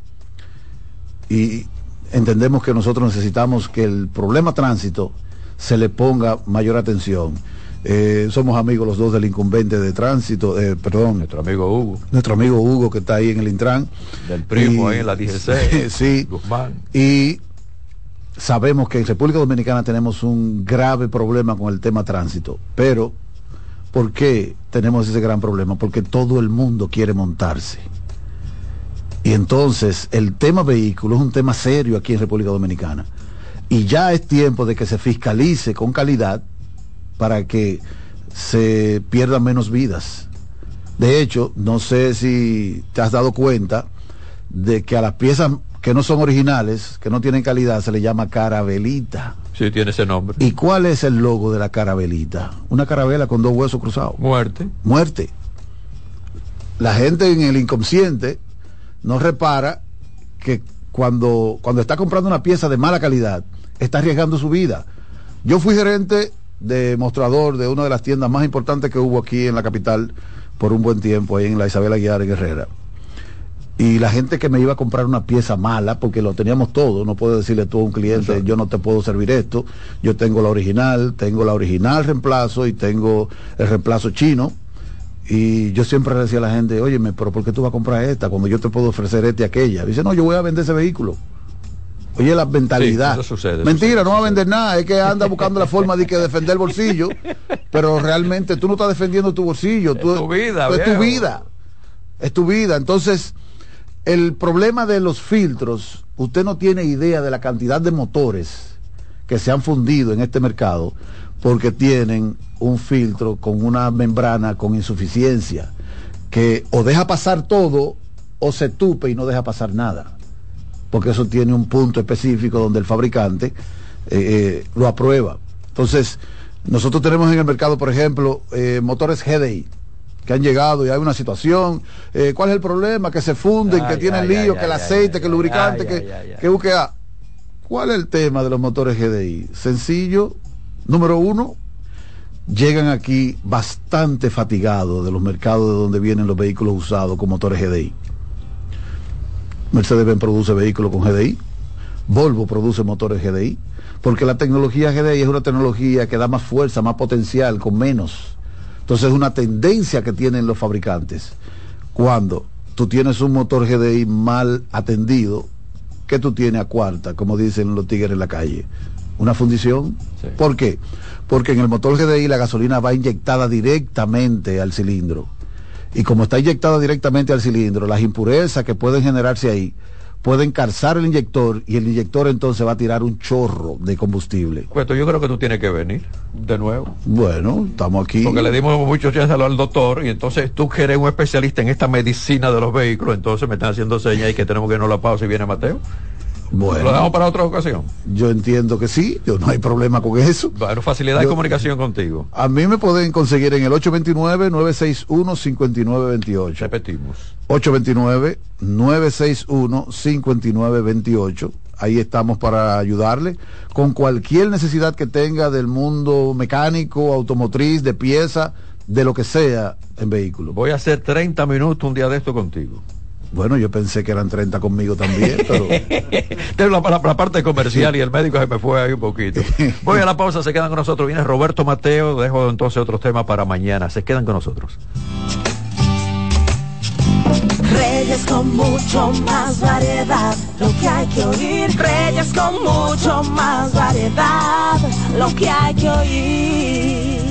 Y, entendemos que nosotros necesitamos que el problema tránsito se le ponga mayor atención. Eh, somos amigos los dos del incumbente de tránsito, eh, perdón. Nuestro amigo Hugo. Nuestro amigo Hugo que está ahí en el Intran. Del primo ahí en la 16. sí. Guzmán. Y sabemos que en República Dominicana tenemos un grave problema con el tema tránsito, pero ¿por qué tenemos ese gran problema? Porque todo el mundo quiere montarse. Y entonces el tema vehículo es un tema serio aquí en República Dominicana. Y ya es tiempo de que se fiscalice con calidad para que se pierdan menos vidas. De hecho, no sé si te has dado cuenta de que a las piezas que no son originales, que no tienen calidad, se le llama carabelita. Sí, tiene ese nombre. ¿Y cuál es el logo de la carabelita? Una carabela con dos huesos cruzados. Muerte. Muerte. La gente en el inconsciente no repara que cuando, cuando está comprando una pieza de mala calidad, está arriesgando su vida. Yo fui gerente de mostrador de una de las tiendas más importantes que hubo aquí en la capital por un buen tiempo, ahí en la Isabel Aguiar en Herrera. Y la gente que me iba a comprar una pieza mala, porque lo teníamos todo, no puedo decirle tú a un cliente, yo no te puedo servir esto, yo tengo la original, tengo la original reemplazo y tengo el reemplazo chino. Y yo siempre le decía a la gente, óyeme, pero ¿por qué tú vas a comprar esta cuando yo te puedo ofrecer esta y aquella? dice, no, yo voy a vender ese vehículo. Oye, la mentalidad. Mentira, no va a vender nada, es que anda buscando la forma de que defender el bolsillo, pero realmente tú no estás defendiendo tu bolsillo, es tu vida, es tu vida. Es tu vida. Entonces, el problema de los filtros, usted no tiene idea de la cantidad de motores que se han fundido en este mercado porque tienen un filtro con una membrana con insuficiencia que o deja pasar todo o se tupe y no deja pasar nada porque eso tiene un punto específico donde el fabricante eh, eh, lo aprueba. Entonces, nosotros tenemos en el mercado, por ejemplo, eh, motores GDI que han llegado y hay una situación. ¿Cuál es el problema? Que se funden, que tienen lío, que el aceite, que el lubricante, que, que UQA. ¿Cuál es el tema de los motores GDI? Sencillo, número uno, llegan aquí bastante fatigados de los mercados de donde vienen los vehículos usados con motores GDI. Mercedes-Benz produce vehículos con GDI, Volvo produce motores GDI, porque la tecnología GDI es una tecnología que da más fuerza, más potencial, con menos. Entonces es una tendencia que tienen los fabricantes. Cuando tú tienes un motor GDI mal atendido, ¿qué tú tienes a cuarta, como dicen los tigres en la calle? Una fundición. ¿Por qué? Porque en el motor GDI la gasolina va inyectada directamente al cilindro y como está inyectada directamente al cilindro, las impurezas que pueden generarse ahí pueden calzar el inyector y el inyector entonces va a tirar un chorro de combustible. Pues yo creo que tú tienes que venir de nuevo. Bueno, estamos aquí. Porque le dimos mucho chance al doctor y entonces tú que eres un especialista en esta medicina de los vehículos, entonces me están haciendo señas y que tenemos que no la pausa y viene Mateo. Bueno. ¿Lo dejamos para otra ocasión? Yo entiendo que sí, yo no hay problema con eso. Bueno, facilidad de comunicación contigo. A mí me pueden conseguir en el 829-961-5928. Repetimos. 829-961-5928. Ahí estamos para ayudarle con cualquier necesidad que tenga del mundo mecánico, automotriz, de pieza, de lo que sea en vehículo. Voy a hacer 30 minutos un día de esto contigo. Bueno, yo pensé que eran 30 conmigo también, pero... la, la, la, parte comercial y el médico se me fue ahí un poquito. Voy a la pausa, se quedan con nosotros. Viene Roberto Mateo, dejo entonces otros temas para mañana. Se quedan con nosotros. Reyes con mucho más variedad, lo que hay que oír. Reyes con mucho más variedad, lo que hay que oír.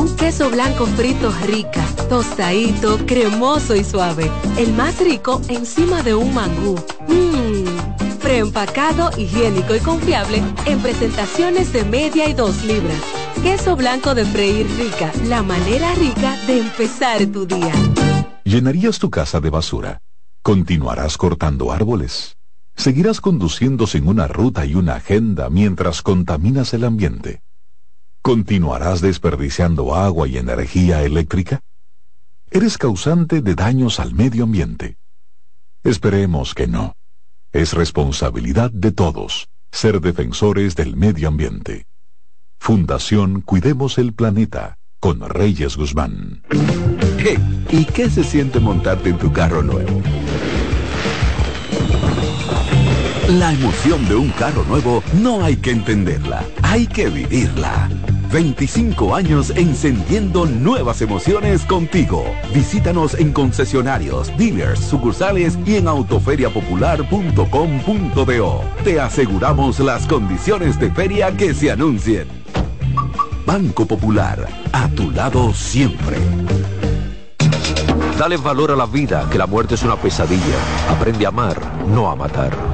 Un queso blanco frito rica, tostadito, cremoso y suave. El más rico encima de un mangú. Mmm. Preempacado, higiénico y confiable en presentaciones de media y dos libras. Queso blanco de freír rica, la manera rica de empezar tu día. ¿Llenarías tu casa de basura? ¿Continuarás cortando árboles? ¿Seguirás conduciendo sin una ruta y una agenda mientras contaminas el ambiente? ¿Continuarás desperdiciando agua y energía eléctrica? ¿Eres causante de daños al medio ambiente? Esperemos que no. Es responsabilidad de todos ser defensores del medio ambiente. Fundación Cuidemos el Planeta con Reyes Guzmán. ¿Y qué se siente montarte en tu carro nuevo? La emoción de un carro nuevo no hay que entenderla, hay que vivirla. 25 años encendiendo nuevas emociones contigo. Visítanos en concesionarios, dealers, sucursales y en autoferiapopular.com.do. Te aseguramos las condiciones de feria que se anuncien. Banco Popular, a tu lado siempre. Dale valor a la vida, que la muerte es una pesadilla. Aprende a amar, no a matar.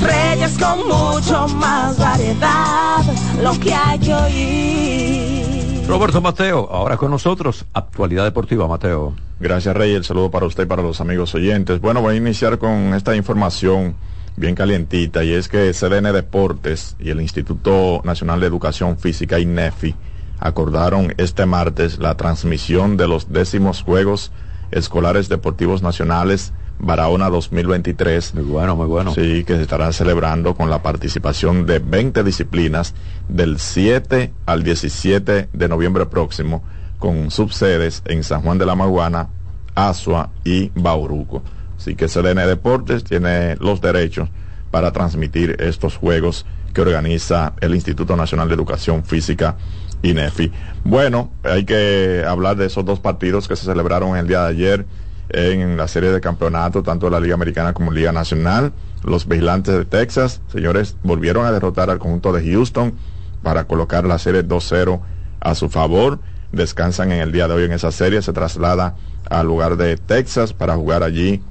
Reyes con mucho más variedad, lo que hay que oír. Roberto Mateo, ahora con nosotros, actualidad deportiva, Mateo. Gracias, Rey. El saludo para usted y para los amigos oyentes. Bueno, voy a iniciar con esta información bien calientita y es que CDN Deportes y el Instituto Nacional de Educación Física, INEFI, acordaron este martes la transmisión de los décimos Juegos Escolares Deportivos Nacionales Barahona 2023. Muy bueno, muy bueno. Sí, que se estará celebrando con la participación de 20 disciplinas del 7 al 17 de noviembre próximo, con subsedes en San Juan de la Maguana, Asua y Bauruco. Así que CDN Deportes tiene los derechos para transmitir estos juegos que organiza el Instituto Nacional de Educación Física, INEFI. Bueno, hay que hablar de esos dos partidos que se celebraron el día de ayer en la serie de campeonato, tanto de la Liga Americana como Liga Nacional. Los vigilantes de Texas, señores, volvieron a derrotar al conjunto de Houston para colocar la serie 2-0 a su favor. Descansan en el día de hoy en esa serie, se traslada al lugar de Texas para jugar allí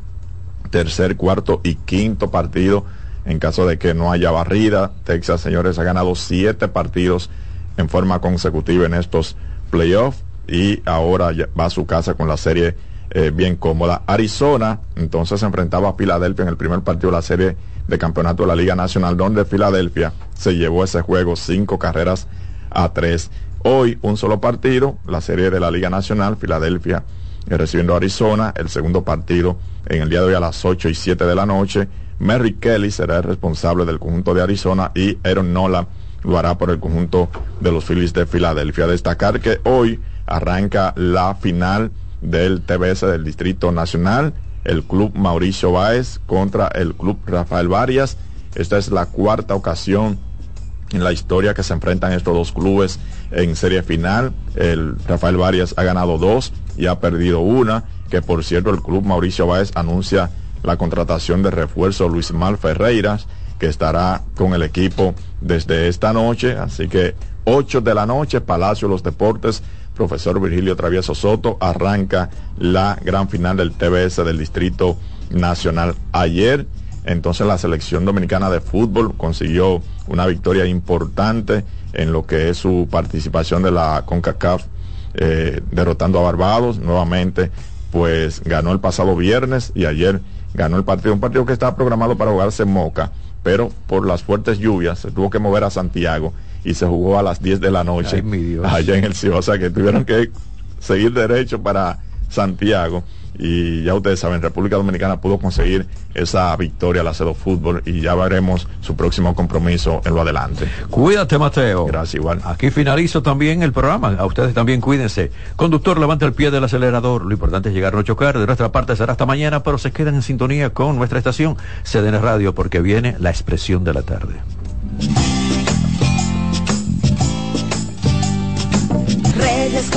tercer, cuarto y quinto partido en caso de que no haya barrida. Texas, señores, ha ganado siete partidos en forma consecutiva en estos playoffs y ahora va a su casa con la serie eh, bien cómoda. Arizona entonces se enfrentaba a Filadelfia en el primer partido de la serie de campeonato de la Liga Nacional, donde Filadelfia se llevó ese juego cinco carreras a tres. Hoy un solo partido, la serie de la Liga Nacional, Filadelfia eh, recibiendo a Arizona, el segundo partido en el día de hoy a las 8 y 7 de la noche. Merrick Kelly será el responsable del conjunto de Arizona y Aaron Nola lo hará por el conjunto de los Phillies de Filadelfia. Destacar que hoy arranca la final del TBS del Distrito Nacional, el Club Mauricio Báez contra el Club Rafael Varias. Esta es la cuarta ocasión en la historia que se enfrentan estos dos clubes en serie final. El Rafael Varias ha ganado dos y ha perdido una, que por cierto el Club Mauricio Báez anuncia la contratación de refuerzo Luis Mal Ferreiras, que estará con el equipo desde esta noche. Así que 8 de la noche, Palacio de los Deportes profesor Virgilio Travieso Soto, arranca la gran final del TBS del Distrito Nacional. Ayer, entonces la selección dominicana de fútbol consiguió una victoria importante en lo que es su participación de la CONCACAF, eh, derrotando a Barbados nuevamente, pues ganó el pasado viernes y ayer ganó el partido, un partido que estaba programado para jugarse en Moca, pero por las fuertes lluvias se tuvo que mover a Santiago y se jugó a las 10 de la noche allá en el Ciudad, o sea que tuvieron que seguir derecho para Santiago y ya ustedes saben, República Dominicana pudo conseguir esa victoria al Acedo Fútbol y ya veremos su próximo compromiso en lo adelante. Cuídate, Mateo. Gracias, igual. Aquí finalizo también el programa. A ustedes también cuídense. Conductor, levanta el pie del acelerador. Lo importante es llegar a no chocar. De nuestra parte será hasta mañana, pero se quedan en sintonía con nuestra estación CDN Radio porque viene la expresión de la tarde.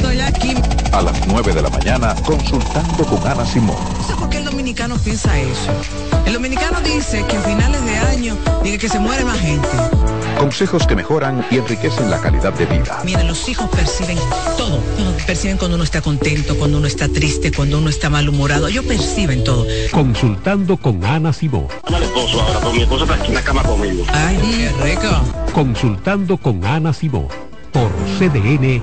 estoy aquí. A las 9 de la mañana, consultando con Ana Simón. No sé por qué el dominicano piensa eso. El dominicano dice que a finales de año dice que se muere más gente. Consejos que mejoran y enriquecen la calidad de vida. Miren, los hijos perciben todo. Perciben cuando uno está contento, cuando uno está triste, cuando uno está malhumorado. Ellos perciben todo. Consultando con Ana Simó. Al esposo ahora, con mi esposo está aquí en la cama conmigo. Ay, qué rico. Consultando con Ana Simó. Por CDN.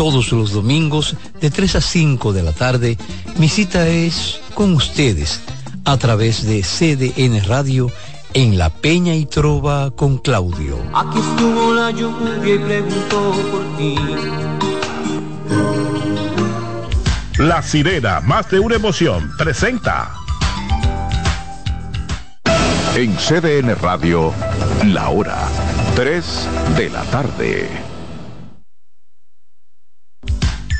Todos los domingos de 3 a 5 de la tarde, mi cita es con ustedes a través de CDN Radio en La Peña y Trova con Claudio. Aquí estuvo la lluvia y preguntó por ti. La sirena, más de una emoción, presenta. En CDN Radio, la hora 3 de la tarde.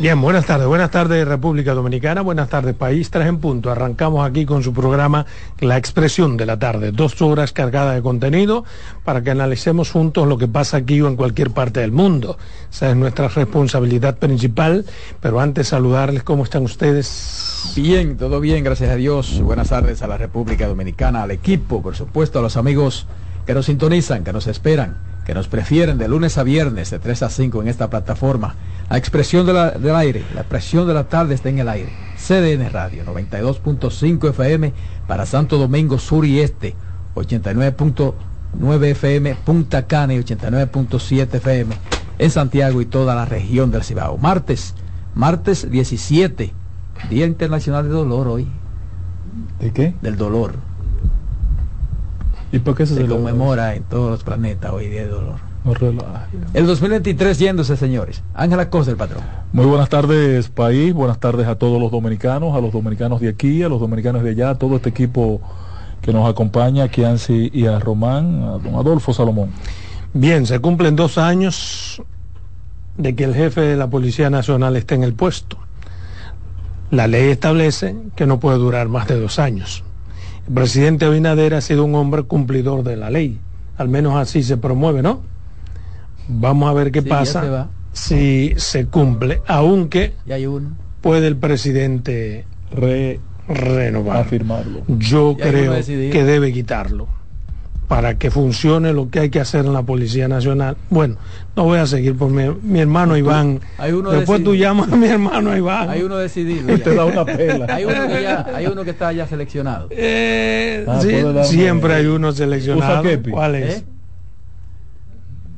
Bien, buenas tardes, buenas tardes República Dominicana, buenas tardes país, tres en punto. Arrancamos aquí con su programa La Expresión de la Tarde, dos horas cargadas de contenido para que analicemos juntos lo que pasa aquí o en cualquier parte del mundo. Esa es nuestra responsabilidad principal, pero antes saludarles, ¿cómo están ustedes? Bien, todo bien, gracias a Dios. Buenas tardes a la República Dominicana, al equipo, por supuesto, a los amigos que nos sintonizan, que nos esperan, que nos prefieren de lunes a viernes, de 3 a 5 en esta plataforma la expresión del aire, la expresión de la tarde está en el aire. CDN Radio, 92.5 FM para Santo Domingo Sur y Este, 89.9 FM Punta Cana y 89.7 FM en Santiago y toda la región del Cibao. Martes, martes 17, Día Internacional de Dolor hoy. ¿De qué? Del dolor. ¿Y por qué se, se conmemora en todos los planetas hoy Día de Dolor? El 2023 yéndose, señores. Ángela Cosa, el patrón. Muy buenas tardes, país. Buenas tardes a todos los dominicanos, a los dominicanos de aquí, a los dominicanos de allá, a todo este equipo que nos acompaña, a Kianci y a Román, a don Adolfo Salomón. Bien, se cumplen dos años de que el jefe de la Policía Nacional esté en el puesto. La ley establece que no puede durar más de dos años. El presidente Abinader ha sido un hombre cumplidor de la ley. Al menos así se promueve, ¿no? Vamos a ver qué pasa si se cumple, aunque puede el presidente renovar. Afirmarlo. Yo creo que debe quitarlo para que funcione lo que hay que hacer en la Policía Nacional. Bueno, no voy a seguir por mi, hermano Iván. Después tú llamas a mi hermano Iván. Hay uno decidido. Te da una pela. hay, uno que ya, hay uno que está ya seleccionado. Eh, ah, siempre hay uno seleccionado. ¿Cuál es? ¿Eh?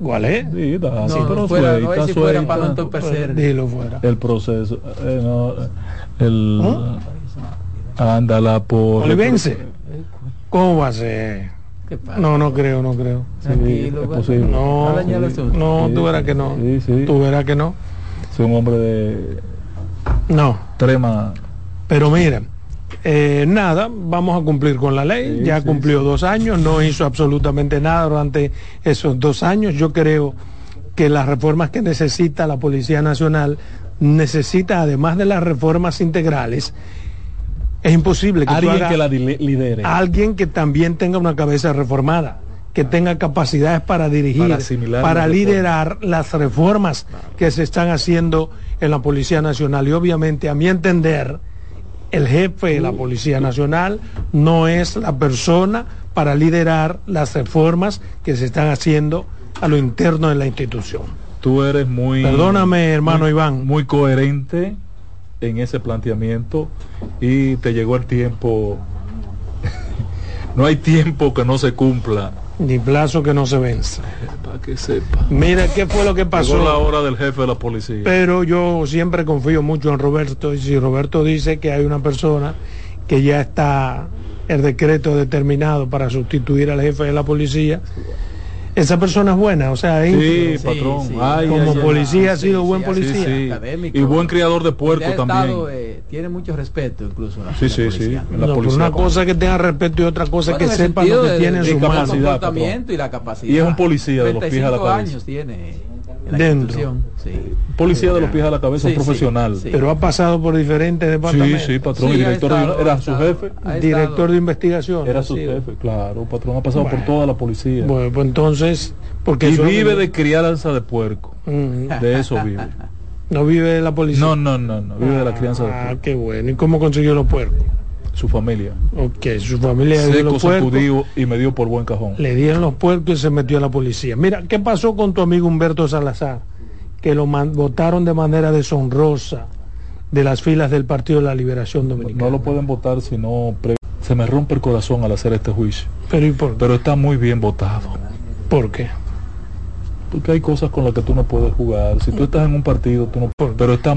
¿Cuál es? Sí, está no, pero fuera, suelta, no si fuera para no entorpecer. Dilo fuera. El proceso. Eh, no, el. ¿Ah? Ándala por. ¿Olivense? ¿Cómo va a ser? No, no creo, no creo. Sí, es posible. No, no, tú verás que no. Sí, sí. Tú verás que no. Es un hombre de. No. Trema. Pero mira, eh, nada, vamos a cumplir con la ley. ya cumplió dos años, no hizo absolutamente nada durante esos dos años. Yo creo que las reformas que necesita la Policía Nacional necesita, además de las reformas integrales, es imposible que alguien que la lidere. Alguien que también tenga una cabeza reformada que tenga capacidades para dirigir, para, liderar las reformas que se están haciendo en la Policía Nacional. Y obviamente, a mi entender, el jefe de la Policía Nacional no es la persona para liderar las reformas que se están haciendo a lo interno de la institución. Tú eres muy... Perdóname, hermano Iván. Muy coherente en ese planteamiento y te llegó el tiempo... no hay tiempo que no se cumpla ni plazo que no se venza. Para que sepa. Mira qué fue lo que pasó. Llegó la hora del jefe de la policía. Pero yo siempre confío mucho en Roberto y si Roberto dice que hay una persona que ya está el decreto determinado para sustituir al jefe de la policía, Esa persona es buena, o sea, es Sí, patrón. sí. Ay, Como policía ha sido sí, buen policía. Sí, sí. académico. Y buen criador de puerco también. estado, eh, tiene mucho respeto incluso. la Sí, fila sí, sí. policial. En la No, pero policía una cosa que tenga respeto y otra cosa Bueno, que sepa lo que de- tiene en de su capacidad, y la capacidad. Y es un policía de los pies a la 25 cabeza. años tiene en la Dentro. sí. Policía de los pies a la cabeza, Sí, profesional. sí. Pero ha pasado por diferentes departamentos. sí, patrón. Sí, y ha director de- estado- era ha su estado- jefe. estado- Director de investigación. Era su jefe, claro. Patrón ha pasado por Bueno. toda la policía. Bueno, pues entonces, porque y vive de crianza de puerco. Mm, De eso vive. no vive de la policía. No, no, no, no. Vive de la crianza de Ah, puerco. qué bueno. ¿Y cómo consiguió los puercos? Su familia. Ok, su familia le dio los puercos. y me dio por buen cajón. Le dieron los puercos y se metió a la policía. Mira, ¿qué pasó con tu amigo Humberto Salazar? Que lo votaron de manera deshonrosa de las filas del Partido de la Liberación Dominicana. No lo pueden votar si no... Se me rompe el corazón al hacer este juicio. Pero ¿y por, Pero está muy bien votado. por qué? Porque hay cosas con las que tú no puedes jugar. Si tú estás en un partido, tú no... Pero está